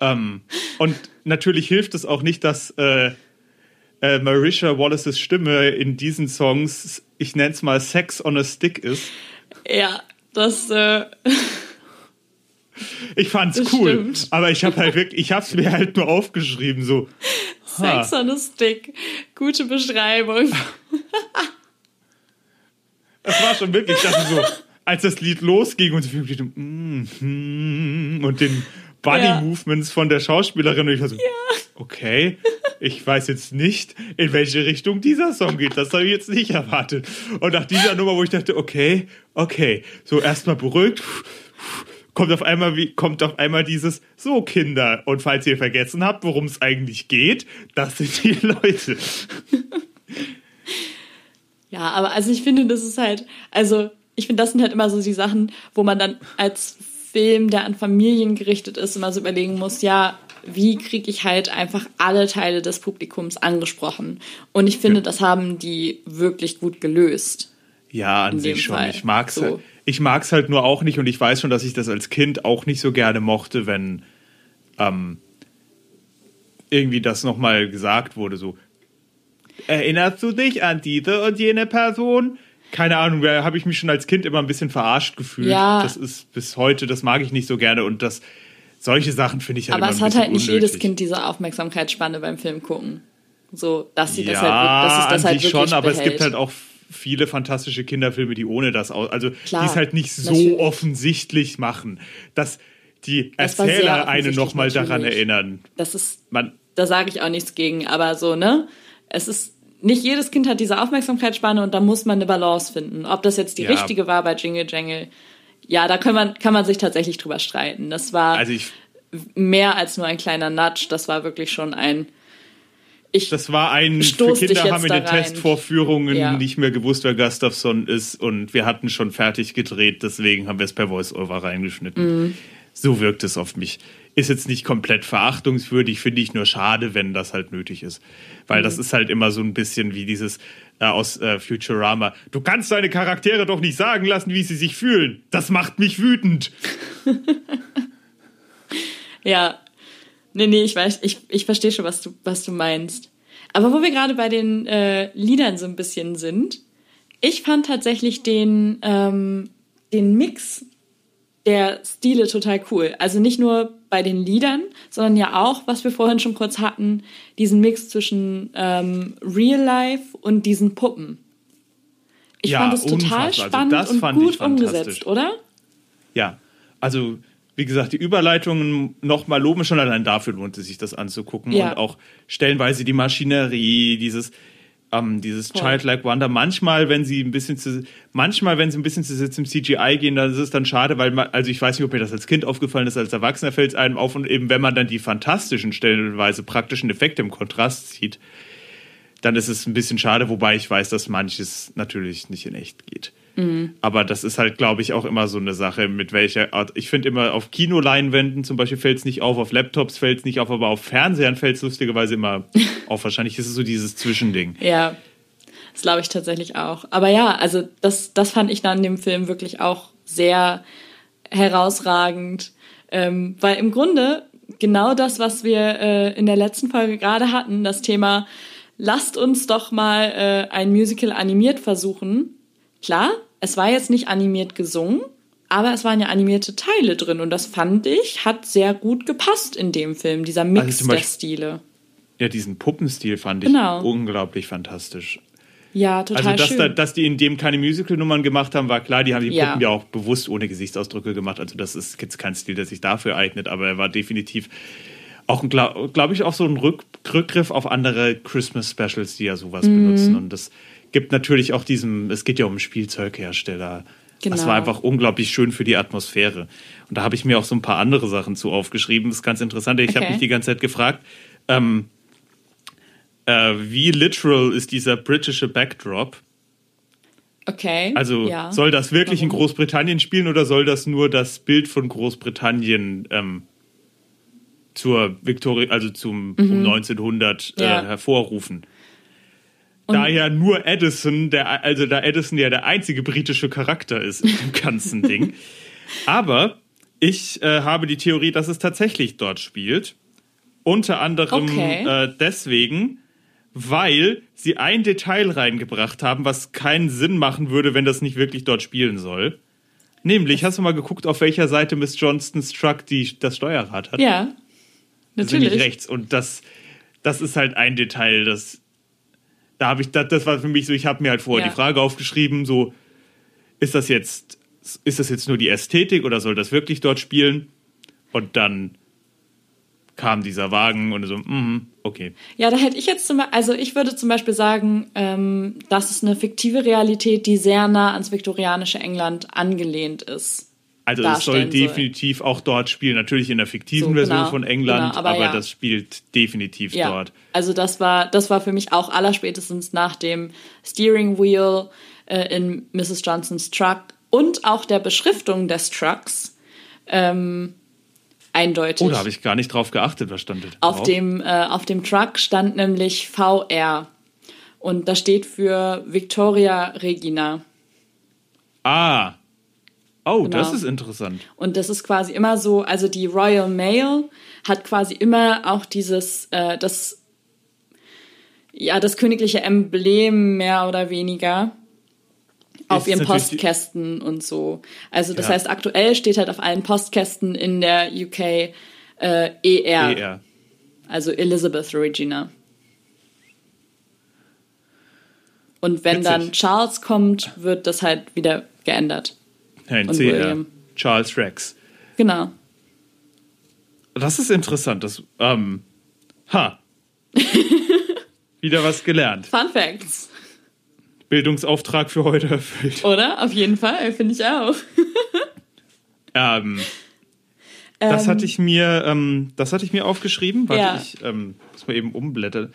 Ähm, und natürlich hilft es auch nicht, dass äh, äh, Marisha Wallaces Stimme in diesen Songs, ich nenne es mal Sex on a Stick ist. Ja, das, äh, Ich fand's Das cool, stimmt. aber ich habe halt wirklich, ich habe es mir halt nur aufgeschrieben, so. Sex on a Stick. Gute Beschreibung. Das war schon wirklich, das so, als das Lied losging und so, mm, mm, und den Body Ja. Movements von der Schauspielerin und ich war so, okay, ich weiß jetzt nicht, in welche Richtung dieser Song geht. Das habe ich jetzt nicht erwartet. Und nach dieser Nummer, wo ich dachte, okay, okay, so erstmal beruhigt, kommt auf einmal wie kommt auf einmal dieses so Kinder und falls ihr vergessen habt, worum es eigentlich geht, das sind die Leute. Ja, aber also ich finde, das ist halt, also ich finde, das sind halt immer so die Sachen, wo man dann als Film, der an Familien gerichtet ist, immer so überlegen muss, ja, wie kriege ich halt einfach alle Teile des Publikums angesprochen? Und ich finde, Ja. das haben die wirklich gut gelöst. Ja, an sich schon. Fall. Ich mag's So. halt. Ich mag's halt nur auch nicht und ich weiß schon, dass ich das als Kind auch nicht so gerne mochte, wenn ähm, irgendwie das nochmal gesagt wurde, so erinnerst du dich an diese und jene Person? Keine Ahnung, da habe ich mich schon als Kind immer ein bisschen verarscht gefühlt. Ja. Das ist bis heute, das mag ich nicht so gerne und das solche Sachen finde ich halt Aber es hat halt nicht unnötig. jedes Kind diese Aufmerksamkeitsspanne beim Film gucken. So, dass sie das ja, halt, dass es das halt wirklich schon, aber es gibt halt auch viele fantastische Kinderfilme, die ohne das aus, also die es halt nicht so natürlich. offensichtlich machen, dass die Das Erzähler einen nochmal daran erinnern. Das ist Man, da sage ich auch nichts gegen, aber so, ne? Es ist, nicht jedes Kind hat diese Aufmerksamkeitsspanne und da muss man eine Balance finden. Ob das jetzt die Ja. richtige war bei Jingle Jangle, ja, da kann man, kann man sich tatsächlich drüber streiten. Das war also ich, mehr als nur ein kleiner Nudge, das war wirklich schon ein, ich, das war ein, für Kinder haben in da den. Testvorführungen Ja. nicht mehr gewusst, wer Gustafsson ist und wir hatten schon fertig gedreht, deswegen haben wir es per Voice-Over reingeschnitten. Mhm. So wirkt es auf mich. Ist jetzt nicht komplett verachtungswürdig, finde ich nur schade, wenn das halt nötig ist. Weil Mhm. das ist halt immer so ein bisschen wie dieses äh, aus äh, Futurama. Du kannst deine Charaktere doch nicht sagen lassen, wie sie sich fühlen. Das macht mich wütend. ja, nee, nee, ich weiß, ich, ich verstehe schon, was du, was du meinst. Aber wo wir gerade bei den äh, Liedern so ein bisschen sind, ich fand tatsächlich den, ähm, den Mix der Stile total cool. Also nicht nur bei den Liedern, sondern ja auch, was wir vorhin schon kurz hatten, diesen Mix zwischen ähm, Real Life und diesen Puppen. Ich Ja, fand es total unfassbar. Also spannend das und fand ich gut umgesetzt, oder? Ja, also wie gesagt, die Überleitungen nochmal loben schon allein dafür lohnt es sich das anzugucken Ja. und auch stellenweise die Maschinerie, dieses ähm, dieses Voll. Childlike Wonder. Manchmal, wenn sie ein bisschen zu, manchmal, wenn sie ein bisschen zu sehr zum CGI gehen, dann ist es dann schade, weil man, also ich weiß nicht, ob mir das als Kind aufgefallen ist, als Erwachsener fällt es einem auf und eben wenn man dann die fantastischen stellenweise praktischen Effekte im Kontrast sieht, dann ist es ein bisschen schade, wobei ich weiß, dass manches natürlich nicht in echt geht. Aber das ist halt, glaube ich, auch immer so eine Sache, mit welcher Art. Ich finde immer auf Kinoleinwänden zum Beispiel fällt es nicht auf, auf Laptops fällt es nicht auf, aber auf Fernsehern fällt es lustigerweise immer auf. Wahrscheinlich ist es so dieses Zwischending. Ja, das glaube ich tatsächlich auch. Aber ja, also das, das fand ich dann in dem Film wirklich auch sehr herausragend, ähm, weil im Grunde genau das, was wir äh, in der letzten Folge gerade hatten, das Thema, lasst uns doch mal äh, ein Musical animiert versuchen. Klar, es war jetzt nicht animiert gesungen, aber es waren ja animierte Teile drin und das fand ich, hat sehr gut gepasst in dem Film, dieser Mix Also zum der Beispiel- Stile. Ja, diesen Puppenstil fand ich Genau. unglaublich fantastisch. Ja, total Also, dass, schön. da, dass die in dem keine Musical-Nummern gemacht haben, war klar. Die haben die Ja. Puppen ja auch bewusst ohne Gesichtsausdrücke gemacht. Also, das ist jetzt kein Stil, der sich dafür eignet, aber er war definitiv auch, glaube glaub ich, auch so ein Rück Rückgriff auf andere Christmas Specials, die ja sowas Mhm. benutzen. Und das gibt natürlich auch diesem, es geht ja um einen Spielzeughersteller. Das Genau. war einfach unglaublich schön für die Atmosphäre. Und da habe ich mir auch so ein paar andere Sachen zu aufgeschrieben. Das ist ganz interessant. Ich habe Okay. mich die ganze Zeit gefragt, ähm, äh, wie literal ist dieser britische Backdrop? Okay. Also ja. soll das wirklich in Warum? Großbritannien spielen oder soll das nur das Bild von Großbritannien ähm, zur Victoria, also zum um 1900 Mhm. Ja. äh, hervorrufen? da ja nur Edison, der, also da Edison ja der einzige britische Charakter ist im ganzen Ding. Aber ich äh, habe die Theorie, dass es tatsächlich dort spielt. Unter anderem Okay. äh, deswegen, weil sie ein Detail reingebracht haben, was keinen Sinn machen würde, wenn das nicht wirklich dort spielen soll. Nämlich, hast du mal geguckt, auf welcher Seite Miss Johnstons Truck die, das Steuerrad hat? Ja. Das ist nämlich Natürlich. rechts. Und das, das ist halt ein Detail, das. Da habe ich, das, das war für mich so, ich habe mir halt vorher Ja. die Frage aufgeschrieben, so, ist das jetzt, ist das jetzt nur die Ästhetik oder soll das wirklich dort spielen? Und dann kam dieser Wagen und so, mhm, okay. Ja, da hätte ich jetzt zum Beispiel, also ich würde zum Beispiel sagen, ähm, das ist eine fiktive Realität, die sehr nah ans viktorianische England angelehnt ist. Also es soll darstellen soll. definitiv auch dort spielen, natürlich in der fiktiven So, Version genau, von England, genau, aber aber, ja. das spielt definitiv Ja, dort. also das war, das war für mich auch allerspätestens nach dem Steering Wheel äh, in Mrs. Johnsons Truck und auch der Beschriftung des Trucks ähm, eindeutig. Oh, da habe ich gar nicht drauf geachtet, was stand da Auf drauf? dem, äh, auf dem Truck stand nämlich VR. Und das steht für Victoria Regina. Ah. Oh, Genau. das ist interessant. Und das ist quasi immer so, also die Royal Mail hat quasi immer auch dieses, äh, das, ja, das königliche Emblem mehr oder weniger auf ihren Postkästen und so. Also das Ja. heißt, aktuell steht halt auf allen Postkästen in der UK äh, ER, ER. also Elizabeth Regina. Und wenn Witzig. dann Charles kommt, wird das halt wieder geändert. Nein, CR. Charles Rex. Genau. Das ist interessant. Das, ähm, ha. Wieder was gelernt. Fun Facts. Bildungsauftrag für heute erfüllt. Oder? Auf jeden Fall, finde ich auch. Ähm, das Ähm, hatte ich mir, ähm, das hatte ich mir aufgeschrieben. Warte, Ja. ich ähm, muss mal eben umblättern.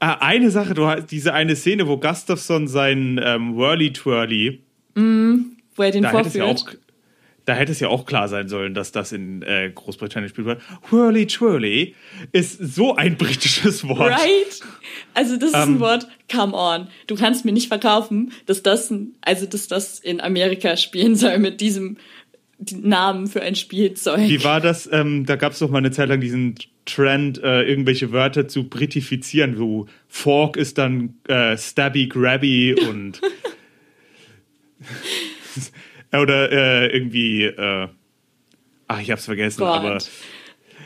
Ah, eine Sache, du hast diese eine Szene, wo Gustafsson sein ähm, Whirly Twirly, Wo er den da hätte, es ja vorführt. auch, da hätte es ja auch klar sein sollen, dass das in äh, Großbritannien gespielt wird. Whirly Twirly ist so ein britisches Wort. Right? Also das ist ein Ähm. Wort, come on. Du kannst mir nicht verkaufen, dass das, ein, also dass das in Amerika spielen soll mit diesem Namen für ein Spielzeug. Wie war das? Ähm, da gab es doch mal eine Zeit lang diesen Trend, äh, irgendwelche Wörter zu britifizieren. So Fork ist dann äh, Stabby Grabby und oder äh, irgendwie äh, ach ich hab's vergessen, Gott. aber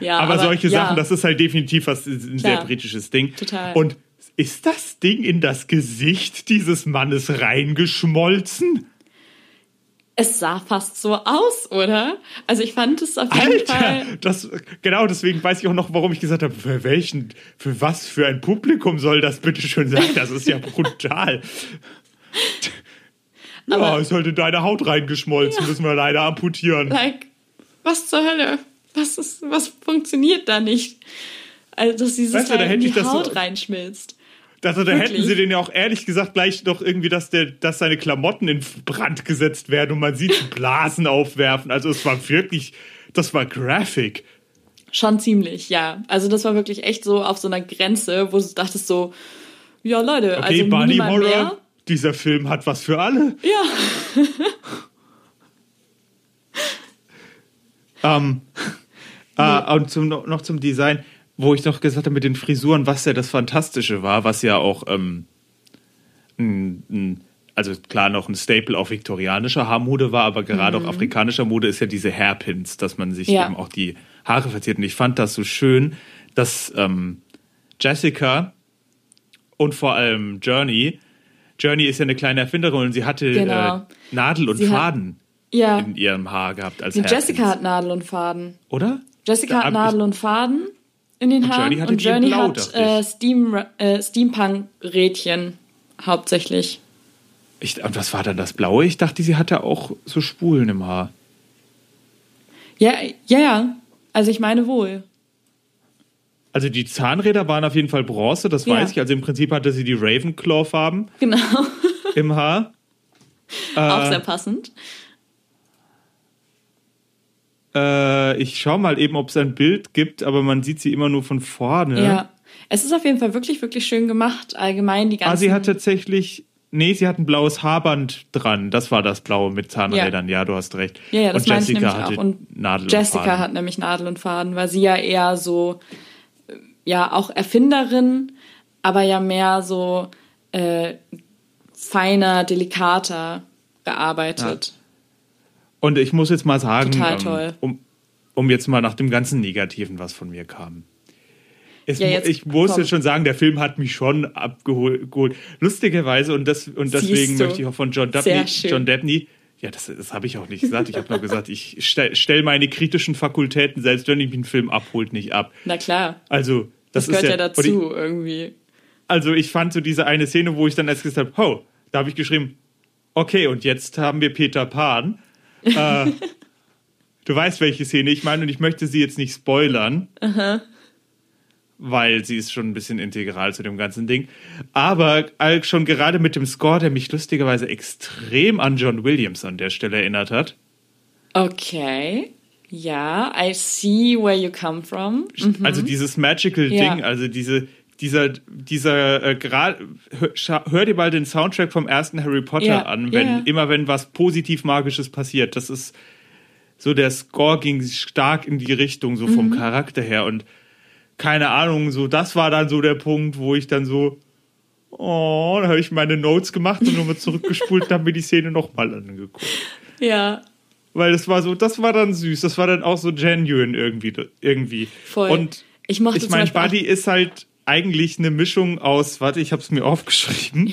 ja, aber, solche ja. Sachen, das ist halt definitiv was ein sehr Klar. britisches Ding. Total. Und ist das Ding in das Gesicht dieses Mannes reingeschmolzen? Es sah fast so aus, oder? Also ich fand es auf jeden Fall. Alter, das, genau deswegen weiß ich auch noch, warum ich gesagt habe, für welchen, für was für ein Publikum soll das bitte schön sein? Das ist ja brutal. ja, Aber- ist halt in deine Haut reingeschmolzen, müssen wir leider amputieren. Like, was zur Hölle? Was ist, was funktioniert da nicht? Also, dass dieses Weißt du, da halt in die ich das so- Haut reinschmilzt. Also, da hätten Wirklich? sie den ja auch ehrlich gesagt gleich noch irgendwie, dass, der, dass seine Klamotten in Brand gesetzt werden und man sieht Blasen aufwerfen. Also es war wirklich, das war graphic. Schon ziemlich, ja. Also das war wirklich echt so auf so einer Grenze, wo du dachtest so, ja Leute, Okay, also minimal Horror, mehr. Dieser Film hat was für alle. Ja, Ähm, äh, und zum, noch zum Design, wo ich noch gesagt habe mit den Frisuren, was ja das Fantastische war, was ja auch, ähm, ein, ein, also klar noch ein Staple auch viktorianischer Haarmode war, aber gerade auch afrikanischer Mode ist ja diese Hairpins, dass man sich Mhm. Ja. eben auch die Haare verziert. Und ich fand das so schön, dass ähm, Jessica und vor allem Journey, Journey ist ja eine kleine Erfinderin und sie hatte Genau. äh, Nadel und Sie hat- Faden ja. in ihrem Haar gehabt als Hairpins. Jessica hat Nadel und Faden. Oder? Jessica Da hat Nadel und Faden in den Und Haaren. Journey und Journey Blau, hat äh. Steam, äh, Steampunk-Rädchen hauptsächlich. Ich, und was war dann das Blaue? Ich dachte, sie hatte auch so Spulen im Haar. Ja, ja, ja. Also ich meine wohl. Also die Zahnräder waren auf jeden Fall Bronze, das Ja. weiß ich. Also im Prinzip hatte sie die Ravenclaw-Farben Genau. im Haar. Auch sehr passend. Äh, ich schau mal eben, ob es ein Bild gibt, aber man sieht sie immer nur von vorne. Ja. Es ist auf jeden Fall wirklich, wirklich schön gemacht. Allgemein die ganzen. Ah, sie hat tatsächlich. Nee, sie hat ein blaues Haarband dran. Das war das Blaue mit Zahnrädern. Ja, du hast recht. Ja, ja, das und meine ich Jessica nämlich auch. Und Nadel Jessica und Faden. hat nämlich Nadel und Faden, weil sie ja eher so, äh, ja, auch Erfinderin, aber ja mehr so äh, feiner, delikater gearbeitet. Und ich muss jetzt mal sagen, Total ähm, toll. Um, um jetzt mal nach dem ganzen Negativen, was von mir kam. Es, Ja, jetzt ich muss komm. jetzt schon sagen, der Film hat mich schon abgeholt. geholt. Lustigerweise, und, das, und deswegen möchte ich auch von John Dabney. John Dabney ja, das, das habe ich auch nicht gesagt. Ich habe nur gesagt, ich stelle stell meine kritischen Fakultäten, selbst wenn ich einen Film abholt, nicht ab. Na klar, Also, das, das, gehört ist ja, und ich, dazu irgendwie. also ich fand so diese eine Szene, wo ich dann erst gesagt habe, oh, da habe ich geschrieben, okay, und jetzt haben wir Peter Pan. Äh, du weißt, welche Szene ich meine, und ich möchte sie jetzt nicht spoilern, weil sie ist schon ein bisschen integral zu dem ganzen Ding. Aber all- schon gerade mit dem Score, der mich lustigerweise extrem an John Williams an der Stelle erinnert hat. Okay. Ja, I see where you come from. Also dieses Magical Mhm. Ja. Ding, also diese, dieser, dieser, äh, gerade, hör, hör dir mal den Soundtrack vom ersten Harry Potter Ja, an, wenn, ja. immer wenn was positiv Magisches passiert. Das ist so, der Score ging stark in die Richtung, so Mhm. vom Charakter her und keine Ahnung, so, das war dann so der Punkt, wo ich dann so, oh, da habe ich meine Notes gemacht und nochmal zurückgespult und habe mir die Szene nochmal angeguckt. Ja, Weil das war so, das war dann süß, das war dann auch so genuine irgendwie. irgendwie. voll. Und ich mochte ich meine, Buddy ist halt eigentlich eine Mischung aus, warte, ich habe es mir aufgeschrieben.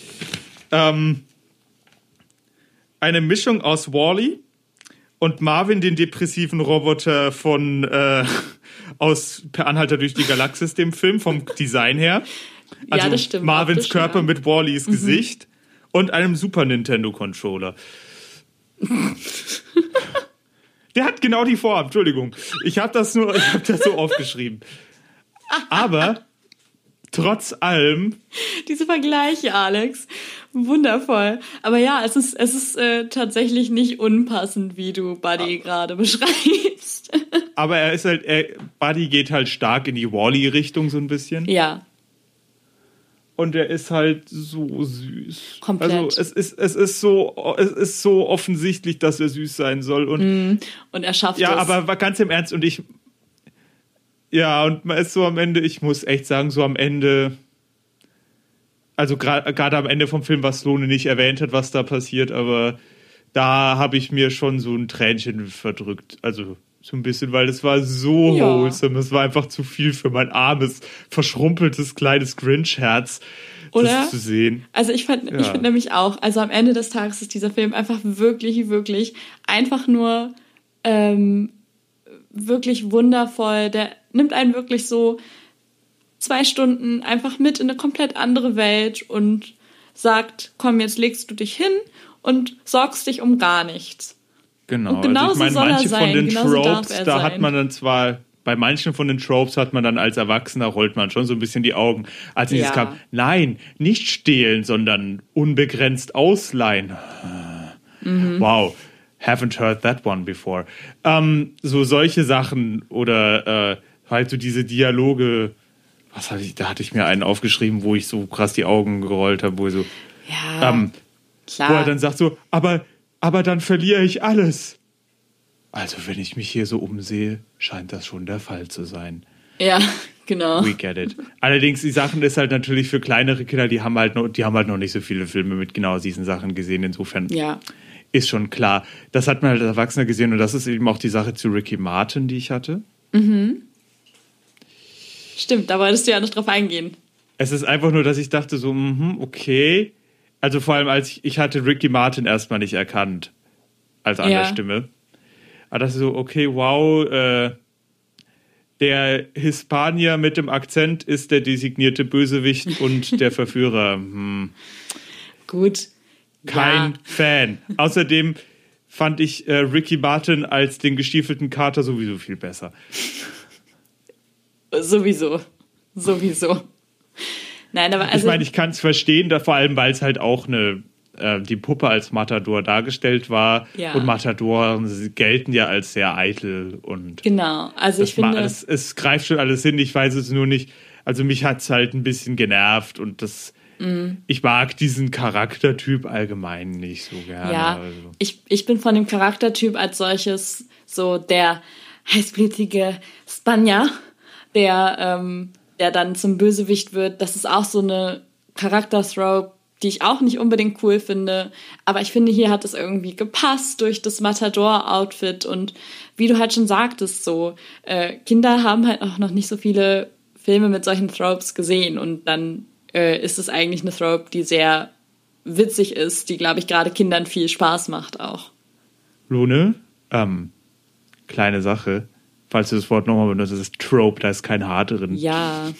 ähm, eine Mischung aus Wally und Marvin, den depressiven Roboter von äh, aus Per Anhalter durch die Galaxis, dem Film, vom Design her. Also das stimmt, Marvins Körper ja. Mhm. mit Wallys Gesicht und einem Super Nintendo Controller. Der hat genau die Form, Entschuldigung. Ich habe das nur, ich habe das so aufgeschrieben. Aber trotz allem, Diese Vergleiche, Alex. Wundervoll. Aber ja, es ist, es ist äh, tatsächlich nicht unpassend, wie du Buddy gerade beschreibst. aber er ist halt, er, Buddy geht halt stark in die Wally-Richtung so ein bisschen. ja, Und er ist halt so süß. Komplett. Also es ist, es ist so, es ist so offensichtlich, dass er süß sein soll. Und und er schafft Ja, es. aber war ganz im Ernst und ich. Ja, und man ist so am Ende, ich muss echt sagen, so am Ende. Also gerade am Ende vom Film, was Lone nicht erwähnt hat, was da passiert, aber da habe ich mir schon so ein Tränchen verdrückt. Also so ein bisschen, weil es war so Ja. wholesome. Es war einfach zu viel für mein armes, verschrumpeltes, kleines Grinch-Herz, Oder? das zu sehen. Also ich fand, ich Ja. finde nämlich auch, also am Ende des Tages ist dieser Film einfach wirklich, wirklich einfach nur ähm, wirklich wundervoll. Der nimmt einen wirklich so zwei Stunden einfach mit in eine komplett andere Welt und sagt, komm, jetzt legst du dich hin und sorgst dich um gar nichts. Genau. Und genauso also ich meine, er manche von den genauso Tropes, da hat man dann zwar, bei manchen von den Tropes hat man dann als Erwachsener rollt man schon so ein bisschen die Augen. Als nächstes Ja. kam, nein, nicht stehlen, sondern unbegrenzt ausleihen. Mhm. Wow. Haven't heard that one before. Ähm, so solche Sachen oder äh, halt so diese Dialoge. Was hatte ich, da hatte ich mir einen aufgeschrieben, wo ich so krass die Augen gerollt habe, wo ich so, Ja, ähm, klar. wo er dann sagt so, aber, aber dann verliere ich alles. Also, wenn ich mich hier so umsehe, scheint das schon der Fall zu sein. ja, genau. We get it. Allerdings, die Sachen ist halt natürlich für kleinere Kinder, die haben halt noch, die haben halt noch nicht so viele Filme mit genau diesen Sachen gesehen. Insofern Ja, ist schon klar. Das hat man halt als Erwachsener gesehen und das ist eben auch die Sache zu Ricky Martin, die ich hatte. stimmt, da wolltest du ja nicht drauf eingehen. Es ist einfach nur, dass ich dachte so, mhm, okay. Also vor allem, als ich, ich hatte Ricky Martin erstmal nicht erkannt. Als an Ja. der Stimme. Aber das ist so, okay, wow, äh, der Hispanier mit dem Akzent ist der designierte Bösewicht und der Verführer. Hm, Gut. kein Ja. Fan. Außerdem fand ich äh, Ricky Martin als den gestiefelten Kater sowieso viel besser. Sowieso. Sowieso. Nein, aber also. ich meine, ich kann es verstehen, da vor allem, weil es halt auch eine äh, die Puppe als Matador dargestellt war. Ja. Und Matadoren gelten ja als sehr eitel und genau. Also ich finde. es, es greift schon alles hin. Ich weiß es nur nicht. Also mich hat es halt ein bisschen genervt und das. Mhm. Ich mag diesen Charaktertyp allgemein nicht so gerne. Ja, Also. ich, ich bin von dem Charaktertyp als solches so der heißblütige Spanier, der, ähm, der dann zum Bösewicht wird. Das ist auch so eine Charakter-Throw, die ich auch nicht unbedingt cool finde. Aber ich finde, hier hat es irgendwie gepasst durch das Matador-Outfit. Und wie du halt schon sagtest, so, äh, Kinder haben halt auch noch nicht so viele Filme mit solchen Tropes gesehen. Und dann äh, ist es eigentlich eine Trope, die sehr witzig ist, die, glaube ich, gerade Kindern viel Spaß macht auch. Lune, ähm, kleine Sache. Falls du das Wort nochmal benutzt, das ist Trope, da ist kein H drin. Ja,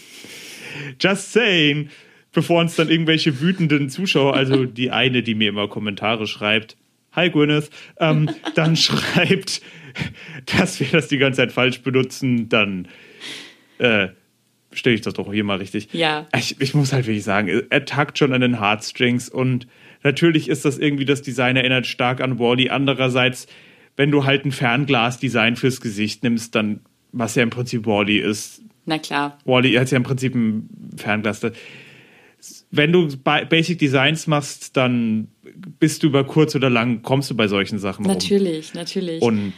Just saying. Bevor uns dann irgendwelche wütenden Zuschauer, also die eine, die mir immer Kommentare schreibt, Hi Gwyneth, ähm, dann schreibt, dass wir das die ganze Zeit falsch benutzen, dann äh, stelle ich das doch hier mal richtig. Ja. Ich, ich muss halt wirklich sagen, er tagt schon an den Heartstrings und natürlich ist das irgendwie, das Design erinnert stark an Wally. Andererseits, wenn du halt ein Fernglas-Design fürs Gesicht nimmst, dann, was ja im Prinzip Wally ist, na klar. Wally hat ja im Prinzip ein Fernglas. Wenn du Ba- Basic Designs machst, dann bist du über kurz oder lang, kommst du bei solchen Sachen rum. Natürlich, natürlich. Und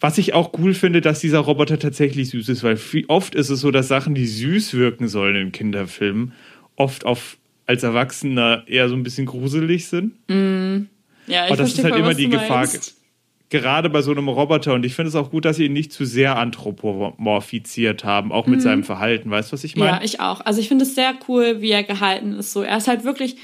was ich auch cool finde, dass dieser Roboter tatsächlich süß ist, weil oft ist es so, dass Sachen, die süß wirken sollen in Kinderfilmen, oft auf, als Erwachsener eher so ein bisschen gruselig sind. ja, ich Aber das ist halt immer die Gefahr, meinst. Gerade bei so einem Roboter. Und ich finde es auch gut, dass sie ihn nicht zu sehr anthropomorphiziert haben, auch Mhm. mit seinem Verhalten. Weißt du, was ich meine? Ja, ich auch. Also ich finde es sehr cool, wie er gehalten ist. So, er ist halt wirklich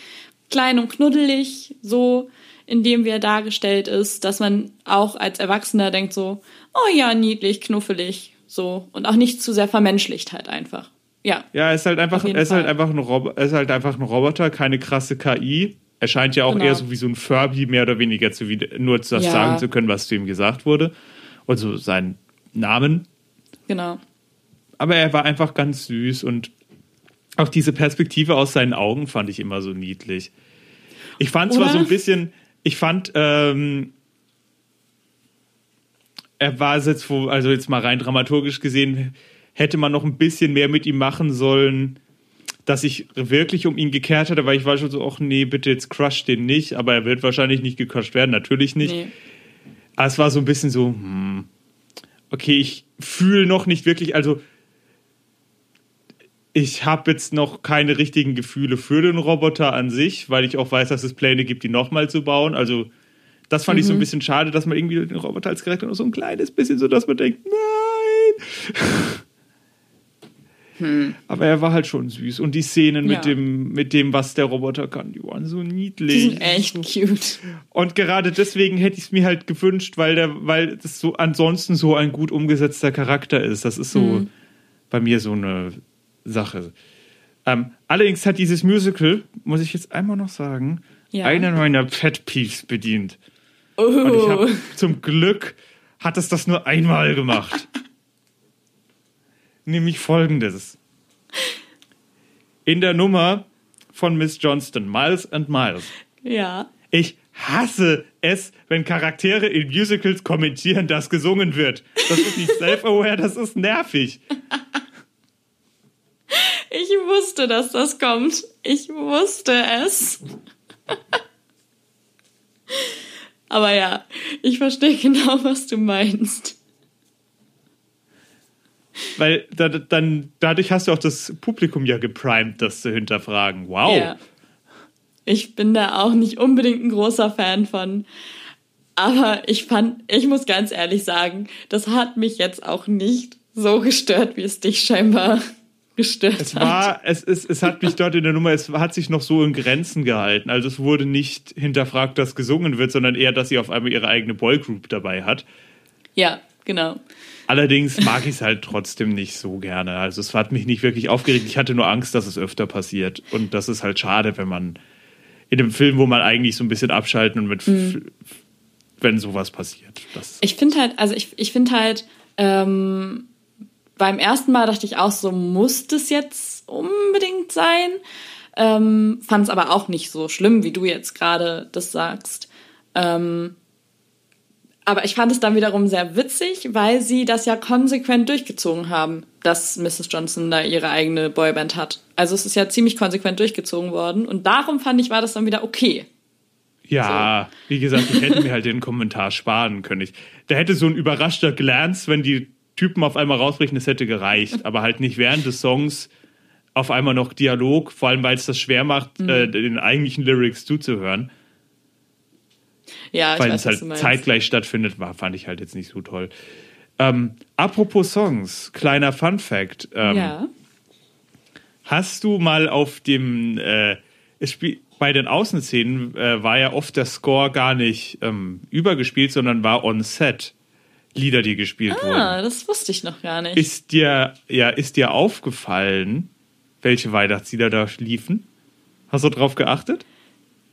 klein und knuddelig, so in dem wie er dargestellt ist, dass man auch als Erwachsener denkt so, oh ja, niedlich, knuffelig, so und auch nicht zu sehr vermenschlicht halt einfach. Ja, Ja, er ist halt einfach, er ist halt einfach ein Rob er ist halt einfach ein Roboter, keine krasse KI. Er scheint ja auch Genau. eher so wie so ein Furby mehr oder weniger zu nur das Ja. sagen zu können, was zu ihm gesagt wurde. Also seinen Namen. genau. Aber er war einfach ganz süß und auch diese Perspektive aus seinen Augen fand ich immer so niedlich. Ich fand zwar Oder? so ein bisschen, ich fand, ähm, er war jetzt, wo, also jetzt mal rein dramaturgisch gesehen, hätte man noch ein bisschen mehr mit ihm machen sollen, dass ich wirklich um ihn gekehrt hatte, weil ich war schon so, ach nee, bitte jetzt crush den nicht, aber er wird wahrscheinlich nicht gecrushed werden, natürlich nicht. Nee. Aber es war so ein bisschen so, hm, okay, ich fühle noch nicht wirklich, also ich habe jetzt noch keine richtigen Gefühle für den Roboter an sich, weil ich auch weiß, dass es Pläne gibt, die nochmal zu bauen. Also das fand ich so ein bisschen schade, dass man irgendwie den Roboter als Charakter noch so ein kleines bisschen so, dass man denkt, nein. Aber er war halt schon süß. Und die Szenen mit, Ja. dem, mit dem, was der Roboter kann, die waren so niedlich. Die sind echt cute. Und gerade deswegen hätte ich es mir halt gewünscht, weil der, weil das so ansonsten so ein gut umgesetzter Charakter ist. Das ist so Mhm. bei mir so eine Sache. Ähm, allerdings hat dieses Musical, muss ich jetzt einmal noch sagen, Ja. einen meiner Pet Peeves bedient. Und ich Oh. habe zum Glück hat es das nur einmal gemacht. Nämlich folgendes. In der Nummer von Miss Johnston, Miles and Miles, Ja. ich hasse es, wenn Charaktere in Musicals kommentieren, dass gesungen wird. Das ist nicht self-aware, das ist nervig. Ich wusste, dass das kommt. Ich wusste es. Aber ja, ich verstehe genau, was du meinst. Weil da, dann, dadurch hast du auch das Publikum ja geprimed, das zu hinterfragen. Wow. Ja. Ich bin da auch nicht unbedingt ein großer Fan von. Aber ich fand, ich muss ganz ehrlich sagen, das hat mich jetzt auch nicht so gestört, wie es dich scheinbar gestört Es hat. war, es, es, es hat mich dort in der Nummer, es hat sich noch so in Grenzen gehalten. Also es wurde nicht hinterfragt, dass gesungen wird, sondern eher, dass sie auf einmal ihre eigene Boygroup dabei hat. Ja, genau. Allerdings mag ich es halt trotzdem nicht so gerne. Also es hat mich nicht wirklich aufgeregt. Ich hatte nur Angst, dass es öfter passiert. Und das ist halt schade, wenn man in einem Film, wo man eigentlich so ein bisschen abschalten und mit, wenn sowas passiert. Ich finde halt, also ich, ich finde halt, ähm, beim ersten Mal dachte ich auch so, muss das jetzt unbedingt sein? Ähm, Fand es aber auch nicht so schlimm, wie du jetzt gerade das sagst. Ähm, aber ich fand es dann wiederum sehr witzig, weil sie das ja konsequent durchgezogen haben, dass Mrs. Johnson da ihre eigene Boyband hat. Also es ist ja ziemlich konsequent durchgezogen worden und darum fand ich, war das dann wieder okay. ja, wie gesagt, ich hätte mir halt den Kommentar sparen können. Ich, da hätte so ein überraschter Glance, wenn die Typen auf einmal rausbrechen, das hätte gereicht. Aber halt nicht während des Songs auf einmal noch Dialog, vor allem weil es das schwer macht, Mhm. äh, den eigentlichen Lyrics zuzuhören. Ja, ich weil weiß, es halt zeitgleich stattfindet, war, fand ich halt jetzt nicht so toll. Ähm, apropos Songs, kleiner Fun Fact. Ähm, ja. Hast du mal auf dem, äh, spiel, bei den Außenszenen äh, war ja oft der Score gar nicht ähm, übergespielt, sondern war on set. Lieder, die gespielt wurden. Ah, das wusste ich noch gar nicht. Ist dir, ja, ist dir aufgefallen, welche Weihnachtslieder da liefen? Hast du drauf geachtet?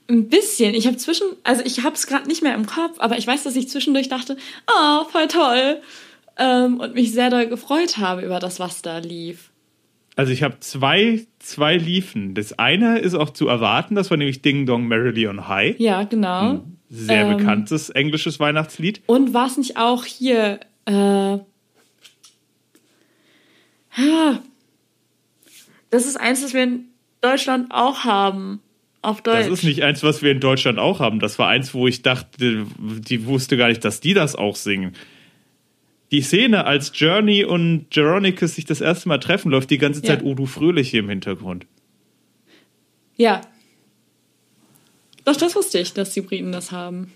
Ein bisschen. Ich habe zwischen, also ich habe es gerade nicht mehr im Kopf, aber ich weiß, dass ich zwischendurch dachte, oh, voll toll. Ähm, und mich sehr doll gefreut habe über das, was da lief. Also ich habe zwei, zwei liefen. Das eine ist auch zu erwarten, das war nämlich Ding Dong Merrily on High. Ja, genau. Sehr Ähm, bekanntes englisches Weihnachtslied. Und war es nicht auch hier, äh, das ist eins, das wir in Deutschland auch haben. Auf Deutsch. Das ist nicht eins, was wir in Deutschland auch haben. Das war eins, wo ich dachte, die wusste gar nicht, dass die das auch singen. Die Szene, als Journey und Geronicus sich das erste Mal treffen, läuft die ganze Zeit Ja. Udo Fröhlich hier im Hintergrund. Ja. Doch, das wusste ich, dass die Briten das haben.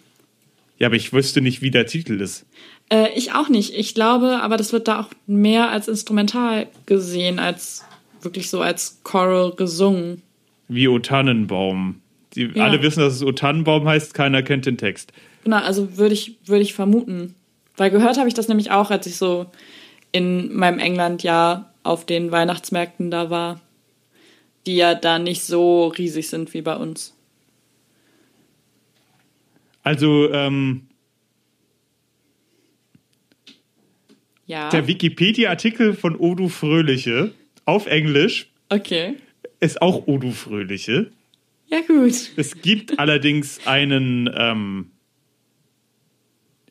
Ja, aber ich wüsste nicht, wie der Titel ist. Äh, ich auch nicht. Ich glaube, aber das wird da auch mehr als instrumental gesehen, als wirklich so als Choral gesungen. Wie O Tannenbaum. Die, Ja. Alle wissen, dass es O Tannenbaum heißt, keiner kennt den Text. Genau, also würde ich, würde ich vermuten. Weil gehört habe ich das nämlich auch, als ich so in meinem England-Jahr auf den Weihnachtsmärkten da war, die ja da nicht so riesig sind wie bei uns. Also, ähm, Ja. der Wikipedia-Artikel von Odu Fröhliche auf Englisch Okay. Ist auch Odu Fröhliche. Ja, gut. Es gibt allerdings einen, ähm,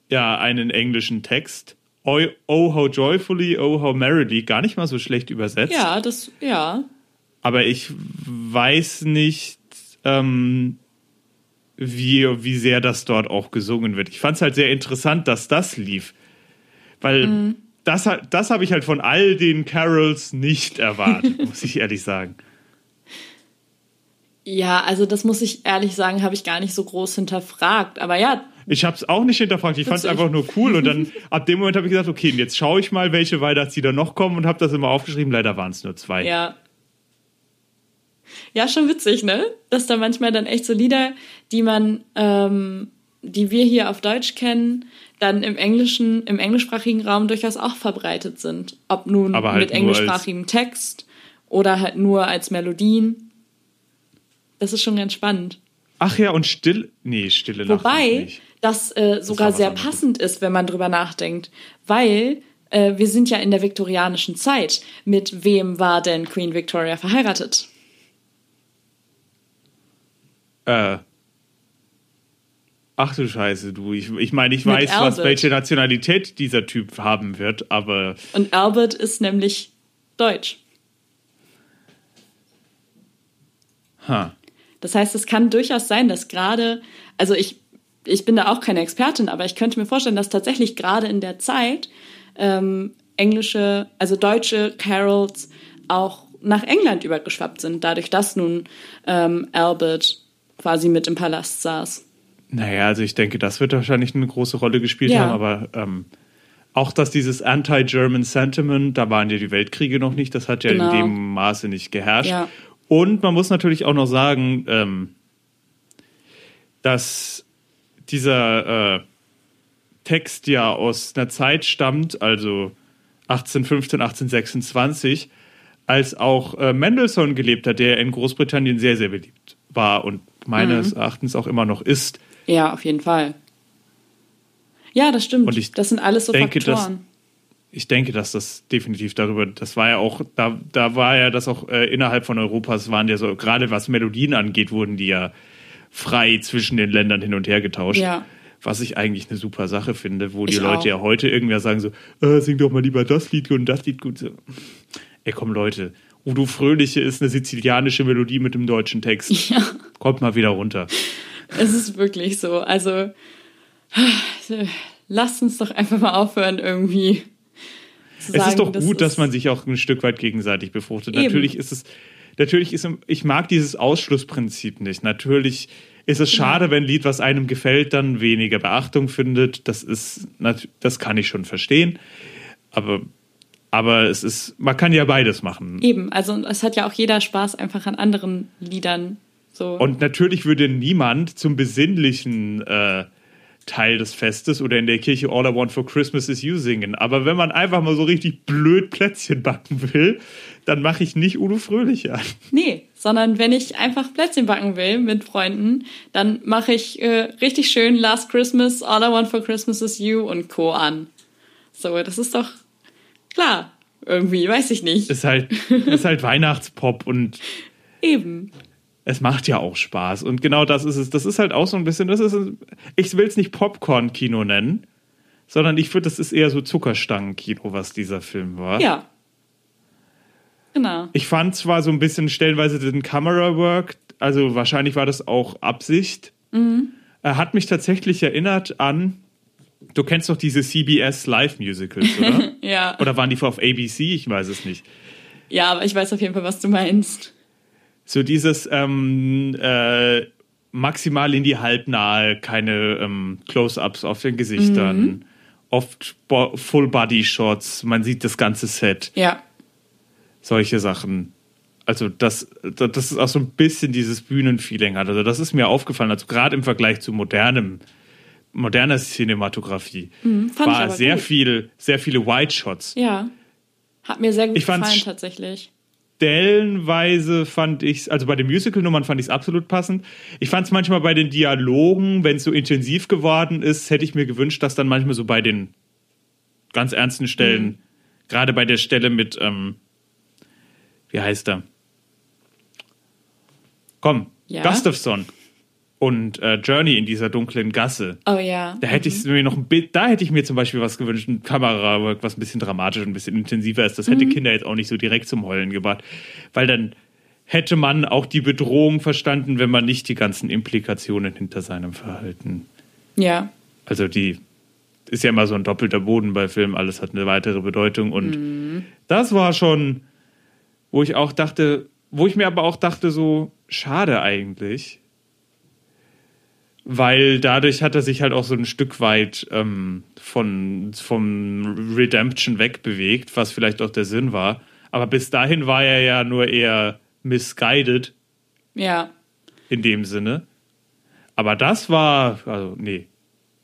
ja, einen englischen Text. Oh, oh, how joyfully, oh, how merrily. Gar nicht mal so schlecht übersetzt. Ja, das, ja. Aber ich weiß nicht, ähm, wie, wie sehr das dort auch gesungen wird. Ich fand es halt sehr interessant, dass das lief. Weil das, hat- das habe ich halt von all den Carols nicht erwartet, muss ich ehrlich sagen. Ja, also das muss ich ehrlich sagen, habe ich gar nicht so groß hinterfragt. Aber ja, Ich habe es auch nicht hinterfragt. Ich fand es einfach nur cool. Und dann ab dem Moment habe ich gesagt, okay, jetzt schaue ich mal, welche Weihnachtslieder noch kommen und habe das immer aufgeschrieben. Leider waren es nur zwei. Ja. Ja, schon witzig, ne? Dass da manchmal dann echt so Lieder, die man, ähm, die wir hier auf Deutsch kennen, dann im englischen, im englischsprachigen Raum durchaus auch verbreitet sind. Ob nun halt mit englischsprachigem Text oder halt nur als Melodien. Das ist schon ganz spannend. Ach ja, und still. Nee, stille Nacht. Wobei das äh, sogar was sehr anderes. passend ist, wenn man drüber nachdenkt. Weil äh, wir sind ja in der viktorianischen Zeit. Mit wem war denn Queen Victoria verheiratet? Äh. Ach du Scheiße, du. Ich, ich meine, ich Mit weiß, was, welche Nationalität dieser Typ haben wird, aber Und Albert ist nämlich deutsch. ha. Das heißt, es kann durchaus sein, dass gerade, also ich, ich bin da auch keine Expertin, aber ich könnte mir vorstellen, dass tatsächlich gerade in der Zeit ähm, englische, also deutsche Carols auch nach England übergeschwappt sind, dadurch, dass nun ähm, Albert quasi mit im Palast saß. Naja, also ich denke, das wird wahrscheinlich eine große Rolle gespielt Ja. haben, aber ähm, auch dass dieses Anti-German Sentiment, da waren ja die Weltkriege noch nicht, das hat ja Genau. in dem Maße nicht geherrscht. Ja. Und man muss natürlich auch noch sagen, ähm, dass dieser, äh, Text ja aus einer Zeit stammt, also 1815, 1826, als auch äh, Mendelssohn gelebt hat, der in Großbritannien sehr, sehr beliebt war und meines Erachtens auch immer noch ist. Ja, auf jeden Fall. Ja, das stimmt. Und ich das sind alles so denke, dass- Faktoren. Ich denke, dass das definitiv darüber, das war ja auch, da, da war ja das auch äh, innerhalb von Europas waren ja so, gerade was Melodien angeht, wurden die ja frei zwischen den Ländern hin und her getauscht. Ja. Was ich eigentlich eine super Sache finde, wo die Ich Leute auch. ja heute irgendwer sagen so, äh, sing doch mal lieber das Lied gut und das Lied gut. So. Ey, komm Leute, Udo Fröhliche ist eine sizilianische Melodie mit dem deutschen Text. Ja, Kommt mal wieder runter. es ist wirklich so. Also, lasst uns doch einfach mal aufhören, irgendwie. Zu es ist sagen, doch gut, dass man sich auch ein Stück weit gegenseitig befruchtet. Eben. Natürlich ist es, natürlich ist, ich mag dieses Ausschlussprinzip nicht. Natürlich ist es schade, wenn ein Lied, was einem gefällt, dann weniger Beachtung findet. Das ist, das kann ich schon verstehen. Aber, aber es ist, man kann ja beides machen. Eben, also es hat ja auch jeder Spaß einfach an anderen Liedern. So. Und natürlich würde niemand zum besinnlichen äh, Teil des Festes oder in der Kirche All I Want for Christmas is You singen. Aber wenn man einfach mal so richtig blöd Plätzchen backen will, dann mache ich nicht Udo Fröhlich an. Nee, sondern wenn ich einfach Plätzchen backen will mit Freunden, dann mache ich äh, richtig schön Last Christmas, All I Want for Christmas is You und Co. an. So, das ist doch klar. Irgendwie, weiß ich nicht. Ist halt, ist halt Weihnachtspop und Eben. Es macht ja auch Spaß. Und genau das ist es. Das ist halt auch so ein bisschen, das ist, ich will es nicht Popcorn-Kino nennen, sondern ich finde, das ist eher so Zuckerstangen-Kino, was dieser Film war. Ja. Genau. Ich fand zwar so ein bisschen stellenweise den Camera-Work, also wahrscheinlich war das auch Absicht. Er hat mich tatsächlich erinnert an, du kennst doch diese CBS Live-Musicals, oder? Ja. oder waren die auf ABC? Ich weiß es nicht. Ja, aber ich weiß auf jeden Fall, was du meinst. So dieses ähm, äh, maximal in die Halbnahe, keine ähm, Close-ups auf den Gesichtern, oft Bo Full-Body-Shots, man sieht das ganze Set. Ja. solche Sachen. Also das, das ist auch so ein bisschen dieses Bühnenfeeling hat. Also das ist mir aufgefallen, also gerade im Vergleich zu modernem, moderner Cinematografie ich war sehr gut. viel, sehr viele White Shots. Ja. Hat mir sehr gut Ich gefallen, tatsächlich. Stellenweise fand ich also bei den Musical-Nummern fand ich es absolut passend. Ich fand es manchmal bei den Dialogen, wenn es so intensiv geworden ist, hätte ich mir gewünscht, dass dann manchmal so bei den ganz ernsten Stellen, Mhm. gerade bei der Stelle mit, ähm, wie heißt er? Komm, Ja? Gustafsson und äh, Journey in dieser dunklen Gasse. Oh ja. Da hätte ich mir noch ein Bild, da hätte ich mir zum Beispiel was gewünscht, ein Kamerawork, was ein bisschen dramatisch und ein bisschen intensiver ist. Das hätte Kinder jetzt auch nicht so direkt zum Heulen gebracht. Weil dann hätte man auch die Bedrohung verstanden, wenn man nicht die ganzen Implikationen hinter seinem Verhalten. Ja. Also die ist ja immer so ein doppelter Boden bei Filmen, alles hat eine weitere Bedeutung. Und das war schon, wo ich auch dachte, wo ich mir aber auch dachte, so schade eigentlich. Weil dadurch hat er sich halt auch so ein Stück weit ähm, von, vom Redemption wegbewegt, was vielleicht auch der Sinn war. Aber bis dahin war er ja nur eher misguided Ja. in dem Sinne. Aber das war, also nee,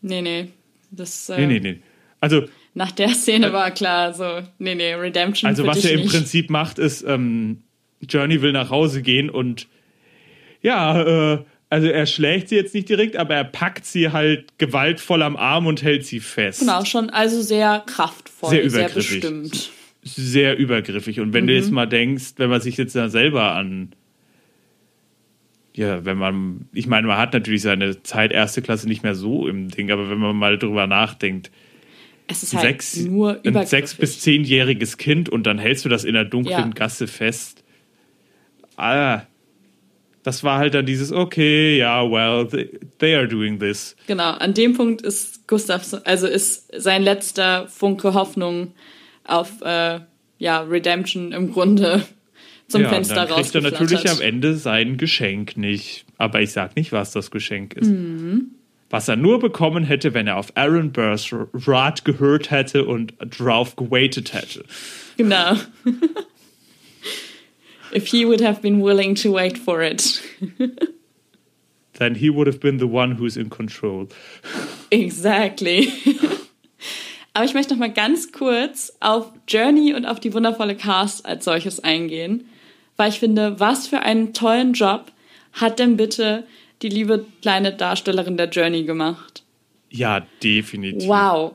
Nee, nee. Das, äh, nee, nee, nee. Also, Nach der Szene war klar, so, nee, nee, Redemption also was er im nicht. Prinzip macht, ist, ähm, Journey will nach Hause gehen und ja, äh, also er schlägt sie jetzt nicht direkt, aber er packt sie halt gewaltvoll am Arm und hält sie fest. Genau, schon also sehr kraftvoll, Sehr sehr, übergriffig. bestimmt. Sehr übergriffig. Und wenn du Mhm. jetzt mal denkst, wenn man sich jetzt da selber an ja, wenn man, ich meine, man hat natürlich seine Zeit erste Klasse nicht mehr so im Ding, aber wenn man mal drüber nachdenkt, Es ist ein halt sechs, nur ein sechs bis zehnjähriges Kind und dann hältst du das in der dunklen Ja. Gasse fest. Ah, das war halt dann dieses, okay, ja, well, they, they are doing this. Genau, an dem Punkt ist Gustav, also ist sein letzter Funke Hoffnung auf äh, ja, Redemption im Grunde zum ja, Fenster dann kriegt er natürlich am. Ende sein Geschenk nicht. Aber ich sag nicht, was das Geschenk ist. Mhm. Was er nur bekommen hätte, wenn er auf Aaron Burrs Rat gehört hätte und drauf gewaitet hätte. Genau. If he would have been willing to wait for it. Then he would have been the one who's in control. Exactly. Aber ich möchte noch mal ganz kurz auf Journey und auf die wundervolle Cast als solches eingehen, weil ich finde, was für einen tollen Job hat denn bitte die liebe kleine Darstellerin der Journey gemacht? Ja, definitiv. Wow.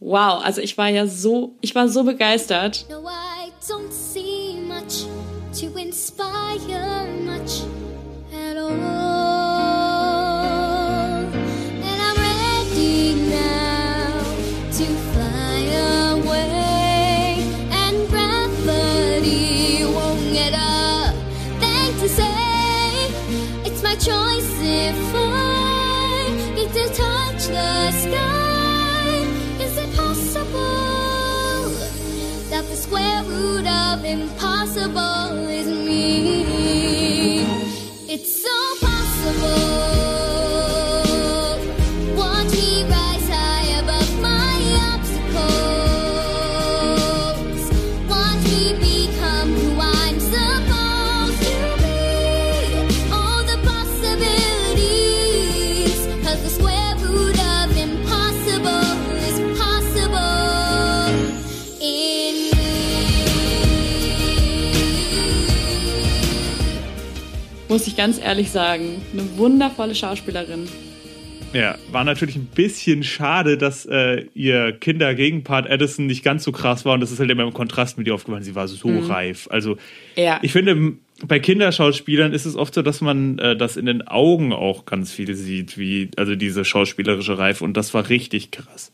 Wow, also ich war ja so, ich war so begeistert. No, I don't see impossible Muss ich ganz ehrlich sagen. Eine wundervolle Schauspielerin. Ja, war natürlich ein bisschen schade, dass äh, ihr Kindergegenpart Addison nicht ganz so krass war und das ist halt immer im Kontrast mit ihr aufgefallen. Sie war so reif. Also Ja. ich finde, bei Kinderschauspielern ist es oft so, dass man äh, das in den Augen auch ganz viel sieht, wie also diese schauspielerische Reife und das war richtig krass.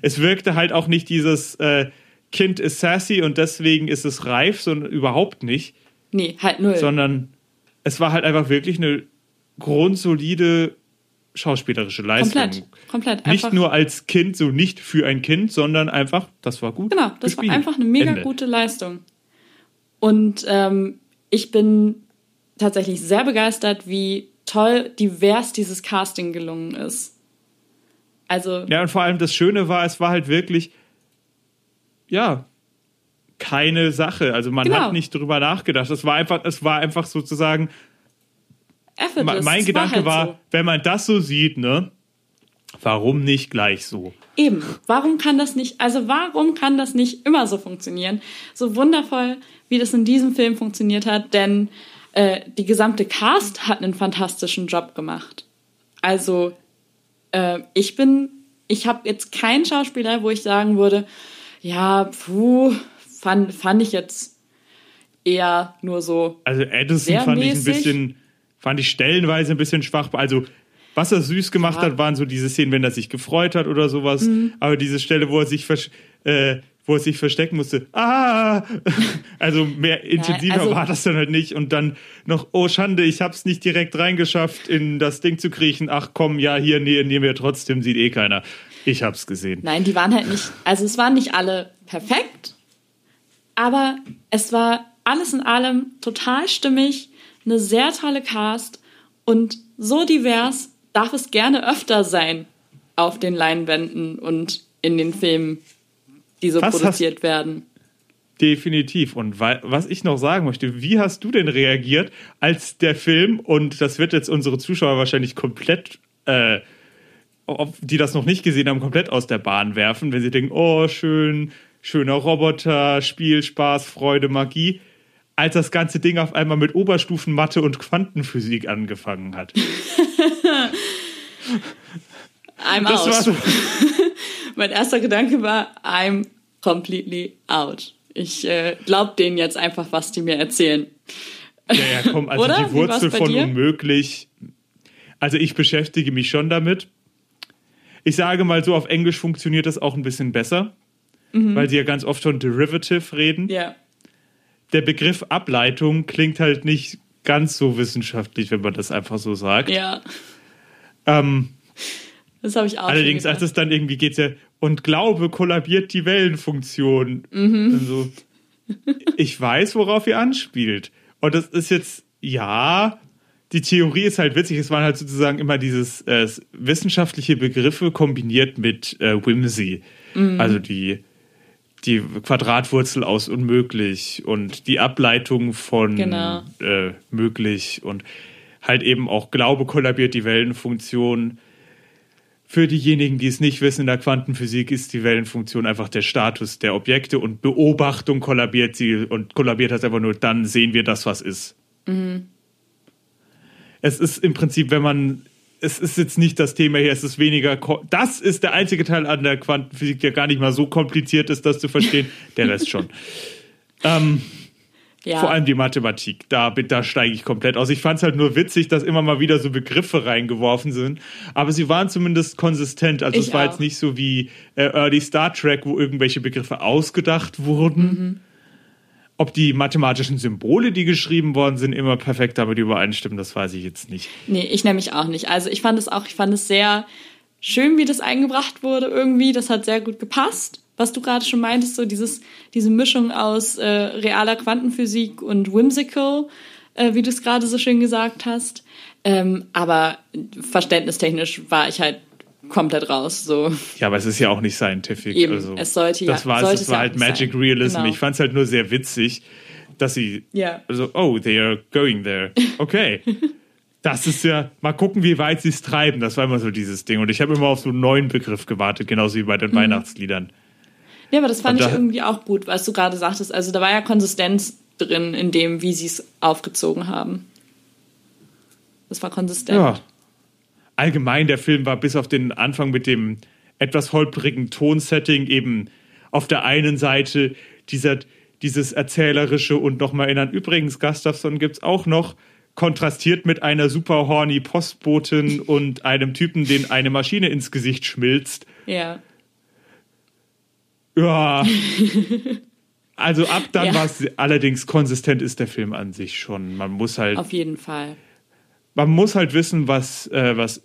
Es wirkte halt auch nicht dieses äh, Kind ist sassy und deswegen ist es reif, sondern überhaupt nicht, Nee, halt null. sondern es war halt einfach wirklich eine grundsolide schauspielerische Leistung. komplett. Komplett. Nicht Einfach- nur als Kind, so nicht für ein Kind, sondern einfach, das war gut. Genau, das gespielt. war einfach eine mega Ende. gute Leistung. Und ähm, ich bin tatsächlich sehr begeistert, wie toll divers dieses Casting gelungen ist. Also, Ja, und vor allem das Schöne war, es war halt wirklich, ja, keine Sache. Also man Genau. hat nicht drüber nachgedacht. Es war einfach, es war einfach sozusagen, effortless. mein es Gedanke halt war, so. wenn man das so sieht, ne, warum nicht gleich so? Eben, warum kann das nicht, also warum kann das nicht immer so funktionieren? So wundervoll, wie das in diesem Film funktioniert hat, denn äh, die gesamte Cast hat einen fantastischen Job gemacht. Also äh, ich bin, ich habe jetzt keinen Schauspieler, wo ich sagen würde, ja, puh, fand, fand ich jetzt eher nur so. Also Edison fand ich ein mäßig. bisschen, fand ich stellenweise ein bisschen schwach. Also was er süß gemacht Ja. Mhm. hat, waren so diese Szenen, wenn er sich gefreut hat oder sowas. Aber diese Stelle, wo er sich äh, wo er sich verstecken musste, ah, also mehr intensiver also- war das dann halt nicht. Und dann noch, oh Schande, ich hab's nicht direkt reingeschafft, in das Ding zu kriechen. Ach komm, ja, hier, nee, nehmen wir trotzdem, sieht eh keiner. Ich hab's gesehen. Nein, die waren halt nicht, also es waren nicht alle perfekt, aber es war alles in allem total stimmig, eine sehr tolle Cast und so divers darf es gerne öfter sein auf den Leinwänden und in den Filmen, die so Was hast- produziert werden. Definitiv. Und wa- was ich noch sagen möchte, wie hast du denn reagiert, als der Film, und das wird jetzt unsere Zuschauer wahrscheinlich komplett, äh, die das noch nicht gesehen haben, komplett aus der Bahn werfen, wenn sie denken, oh, schön, schöner Roboter, Spiel, Spaß, Freude, Magie, als das ganze Ding auf einmal mit Oberstufenmathe und Quantenphysik angefangen hat. I'm Das out. so, Mein erster Gedanke war, I'm completely out. Ich äh, glaub denen jetzt einfach, was die mir erzählen. Ja, ja, komm, also Oder? die Wurzel von dir? unmöglich. Also ich beschäftige mich schon damit. Ich sage mal so, auf Englisch funktioniert das auch ein bisschen besser, weil sie ja ganz oft von Derivative reden. Mhm. Ja. Der Begriff Ableitung klingt halt nicht ganz so wissenschaftlich, wenn man das einfach so sagt. Ja. Ähm, Das habe ich auch. allerdings, schon als es dann irgendwie geht, ja, und Glaube kollabiert die Wellenfunktion. Mhm. Also, ich weiß, worauf ihr anspielt. Und das ist jetzt, ja, die Theorie ist halt witzig. Es waren halt sozusagen immer dieses äh, wissenschaftliche Begriffe kombiniert mit äh, Whimsy. Mhm. Also die, die Quadratwurzel aus unmöglich und die Ableitung von Genau. äh, möglich und halt eben auch Glaube kollabiert die Wellenfunktion. Für diejenigen, die es nicht wissen, in der Quantenphysik ist die Wellenfunktion einfach der Status der Objekte und Beobachtung kollabiert sie und kollabiert heißt einfach nur, dann sehen wir das, was ist. Es ist im Prinzip, wenn man, es ist jetzt nicht das Thema hier, es ist weniger, das ist der einzige Teil an der Quantenphysik, der gar nicht mal so kompliziert ist, das zu verstehen, der Rest schon. ähm, Ja. vor allem die Mathematik, da, da steige ich komplett aus. Ich fand es halt nur witzig, dass immer mal wieder so Begriffe reingeworfen sind. Aber sie waren zumindest konsistent. Also Ich es war auch. jetzt nicht so wie äh, Early Star Trek, wo irgendwelche Begriffe ausgedacht wurden. Mhm. Ob die mathematischen Symbole, die geschrieben worden sind, immer perfekt damit übereinstimmen, das weiß ich jetzt nicht. Nee, ich nämlich auch nicht. Also ich fand es auch, ich fand es sehr schön, wie das eingebracht wurde irgendwie. Das hat sehr gut gepasst. Was du gerade schon meintest, so dieses, diese Mischung aus äh, realer Quantenphysik und whimsical, äh, wie du es gerade so schön gesagt hast. Ähm, aber verständnistechnisch war ich halt komplett raus. So. Ja, aber es ist ja auch nicht scientific. Eben, also, es sollte ja- das war, sollte es es war halt Magic sein. Realism. Genau. Ich fand es halt nur sehr witzig, dass sie Ja. also, oh, they are going there. Okay. Das ist ja, mal gucken, wie weit sie es treiben. Das war immer so dieses Ding. Und ich habe immer auf so einen neuen Begriff gewartet, genauso wie bei Mhm. den Weihnachtsliedern. Ja, aber das fand Und ich da- irgendwie auch gut, was du gerade sagtest. Also da war ja Konsistenz drin in dem, wie sie es aufgezogen haben. Das war konsistent. Ja. Allgemein, der Film war bis auf den Anfang mit dem etwas holprigen Tonsetting eben auf der einen Seite dieser, dieses erzählerische und nochmal erinnern. Übrigens, Gustafsson gibt's auch noch, kontrastiert mit einer super horny Postbotin und einem Typen, den eine Maschine ins Gesicht schmilzt. Ja. Ja. Also ab dann Ja. war es allerdings konsistent ist der Film an sich schon. Man muss halt Auf jeden Fall. man muss halt wissen, was, äh, was,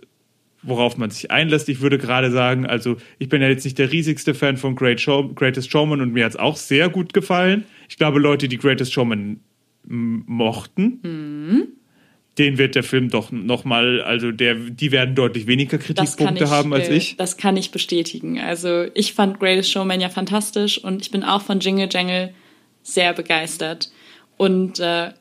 worauf man sich einlässt. Ich würde gerade sagen, also ich bin ja jetzt nicht der riesigste Fan von Great Show, Greatest Showman und mir hat es auch sehr gut gefallen. Ich glaube, Leute, die Greatest Showman mochten, Mhm. denen wird der Film doch nochmal, also der, die werden deutlich weniger Kritikpunkte ich, haben als äh, ich. Das kann ich bestätigen. Also ich fand Greatest Showman ja fantastisch und ich bin auch von Jingle Jangle sehr begeistert. Und äh,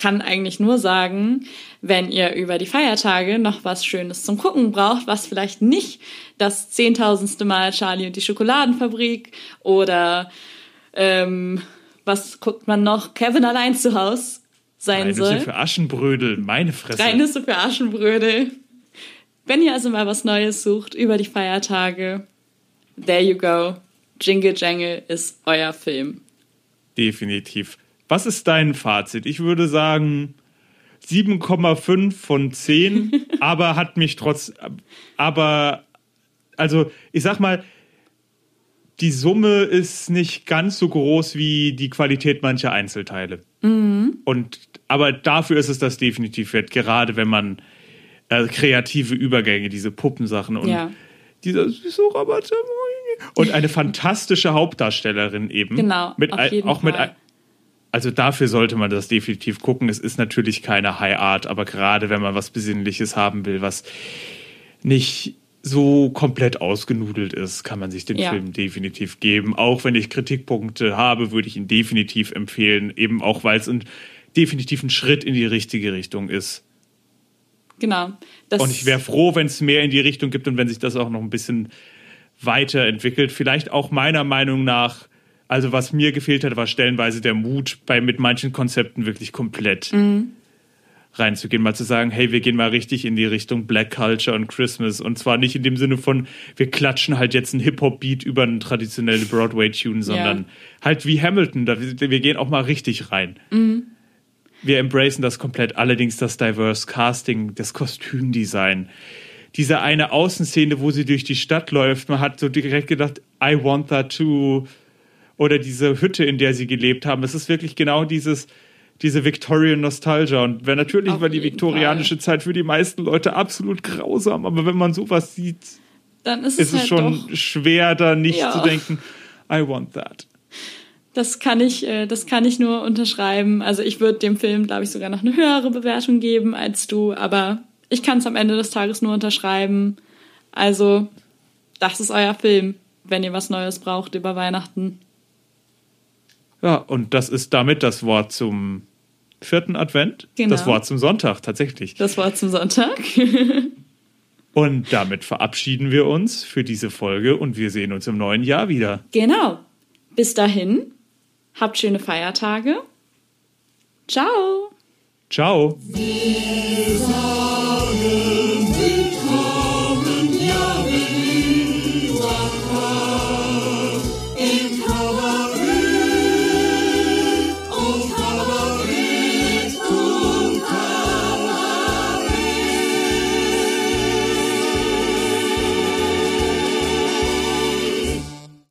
kann eigentlich nur sagen, wenn ihr über die Feiertage noch was Schönes zum Gucken braucht, was vielleicht nicht das zehntausendste Mal Charlie und die Schokoladenfabrik oder ähm, was guckt man noch? Kevin allein zu Haus sein Eine soll. für Aschenbrödel, meine Fresse. Drei Nüsse für Aschenbrödel. Wenn ihr also mal was Neues sucht über die Feiertage, there you go. Jingle Jangle ist euer Film. Definitiv. Was ist dein Fazit? Ich würde sagen 7,5 von 10, aber hat mich trotz, aber, also ich sag mal, die Summe ist nicht ganz so groß wie die Qualität mancher Einzelteile. Und, aber dafür ist es das definitiv wert, gerade wenn man äh, kreative Übergänge, diese Puppensachen und Ja. dieser süße Roboter und eine fantastische Hauptdarstellerin eben. Genau, mit auch mit also dafür sollte man das definitiv gucken. Es ist natürlich keine High Art, aber gerade wenn man was Besinnliches haben will, was nicht so komplett ausgenudelt ist, kann man sich den Ja. Film definitiv geben. Auch wenn ich Kritikpunkte habe, würde ich ihn definitiv empfehlen, eben auch weil es ein definitiv ein Schritt in die richtige Richtung ist. Genau. Und ich wäre froh, wenn es mehr in die Richtung gibt und wenn sich das auch noch ein bisschen weiterentwickelt. Vielleicht auch meiner Meinung nach, also was mir gefehlt hat, war stellenweise der Mut, bei mit manchen Konzepten wirklich komplett reinzugehen, mal zu sagen, hey, wir gehen mal richtig in die Richtung Black Culture und Christmas. Und zwar nicht in dem Sinne von, wir klatschen halt jetzt einen Hip-Hop-Beat über einen traditionellen Broadway-Tune, sondern halt wie Hamilton, da, wir gehen auch mal richtig rein. Wir embracen das komplett, allerdings das Diverse Casting, das Kostümdesign. Diese eine Außenszene, wo sie durch die Stadt läuft, man hat so direkt gedacht, I want that too. Oder diese Hütte, in der sie gelebt haben. Es ist wirklich genau dieses, diese Victorian Nostalgia. Und wenn natürlich Auf war die viktorianische Zeit für die meisten Leute absolut grausam, aber wenn man sowas sieht, dann ist es, ist es halt schon doch. schwer, da nicht Ja. zu denken, I want that. Das kann ich, äh, das kann ich nur unterschreiben. Also ich würde dem Film, glaube ich, sogar noch eine höhere Bewertung geben als du, aber ich kann es am Ende des Tages nur unterschreiben. Also, das ist euer Film, wenn ihr was Neues braucht über Weihnachten. Ja, und das ist damit das Wort zum vierten Advent. Genau. Das Wort zum Sonntag, tatsächlich. Das Wort zum Sonntag. Und damit verabschieden wir uns für diese Folge und wir sehen uns im neuen Jahr wieder. Genau. Bis dahin, habt schöne Feiertage. Ciao. Ciao.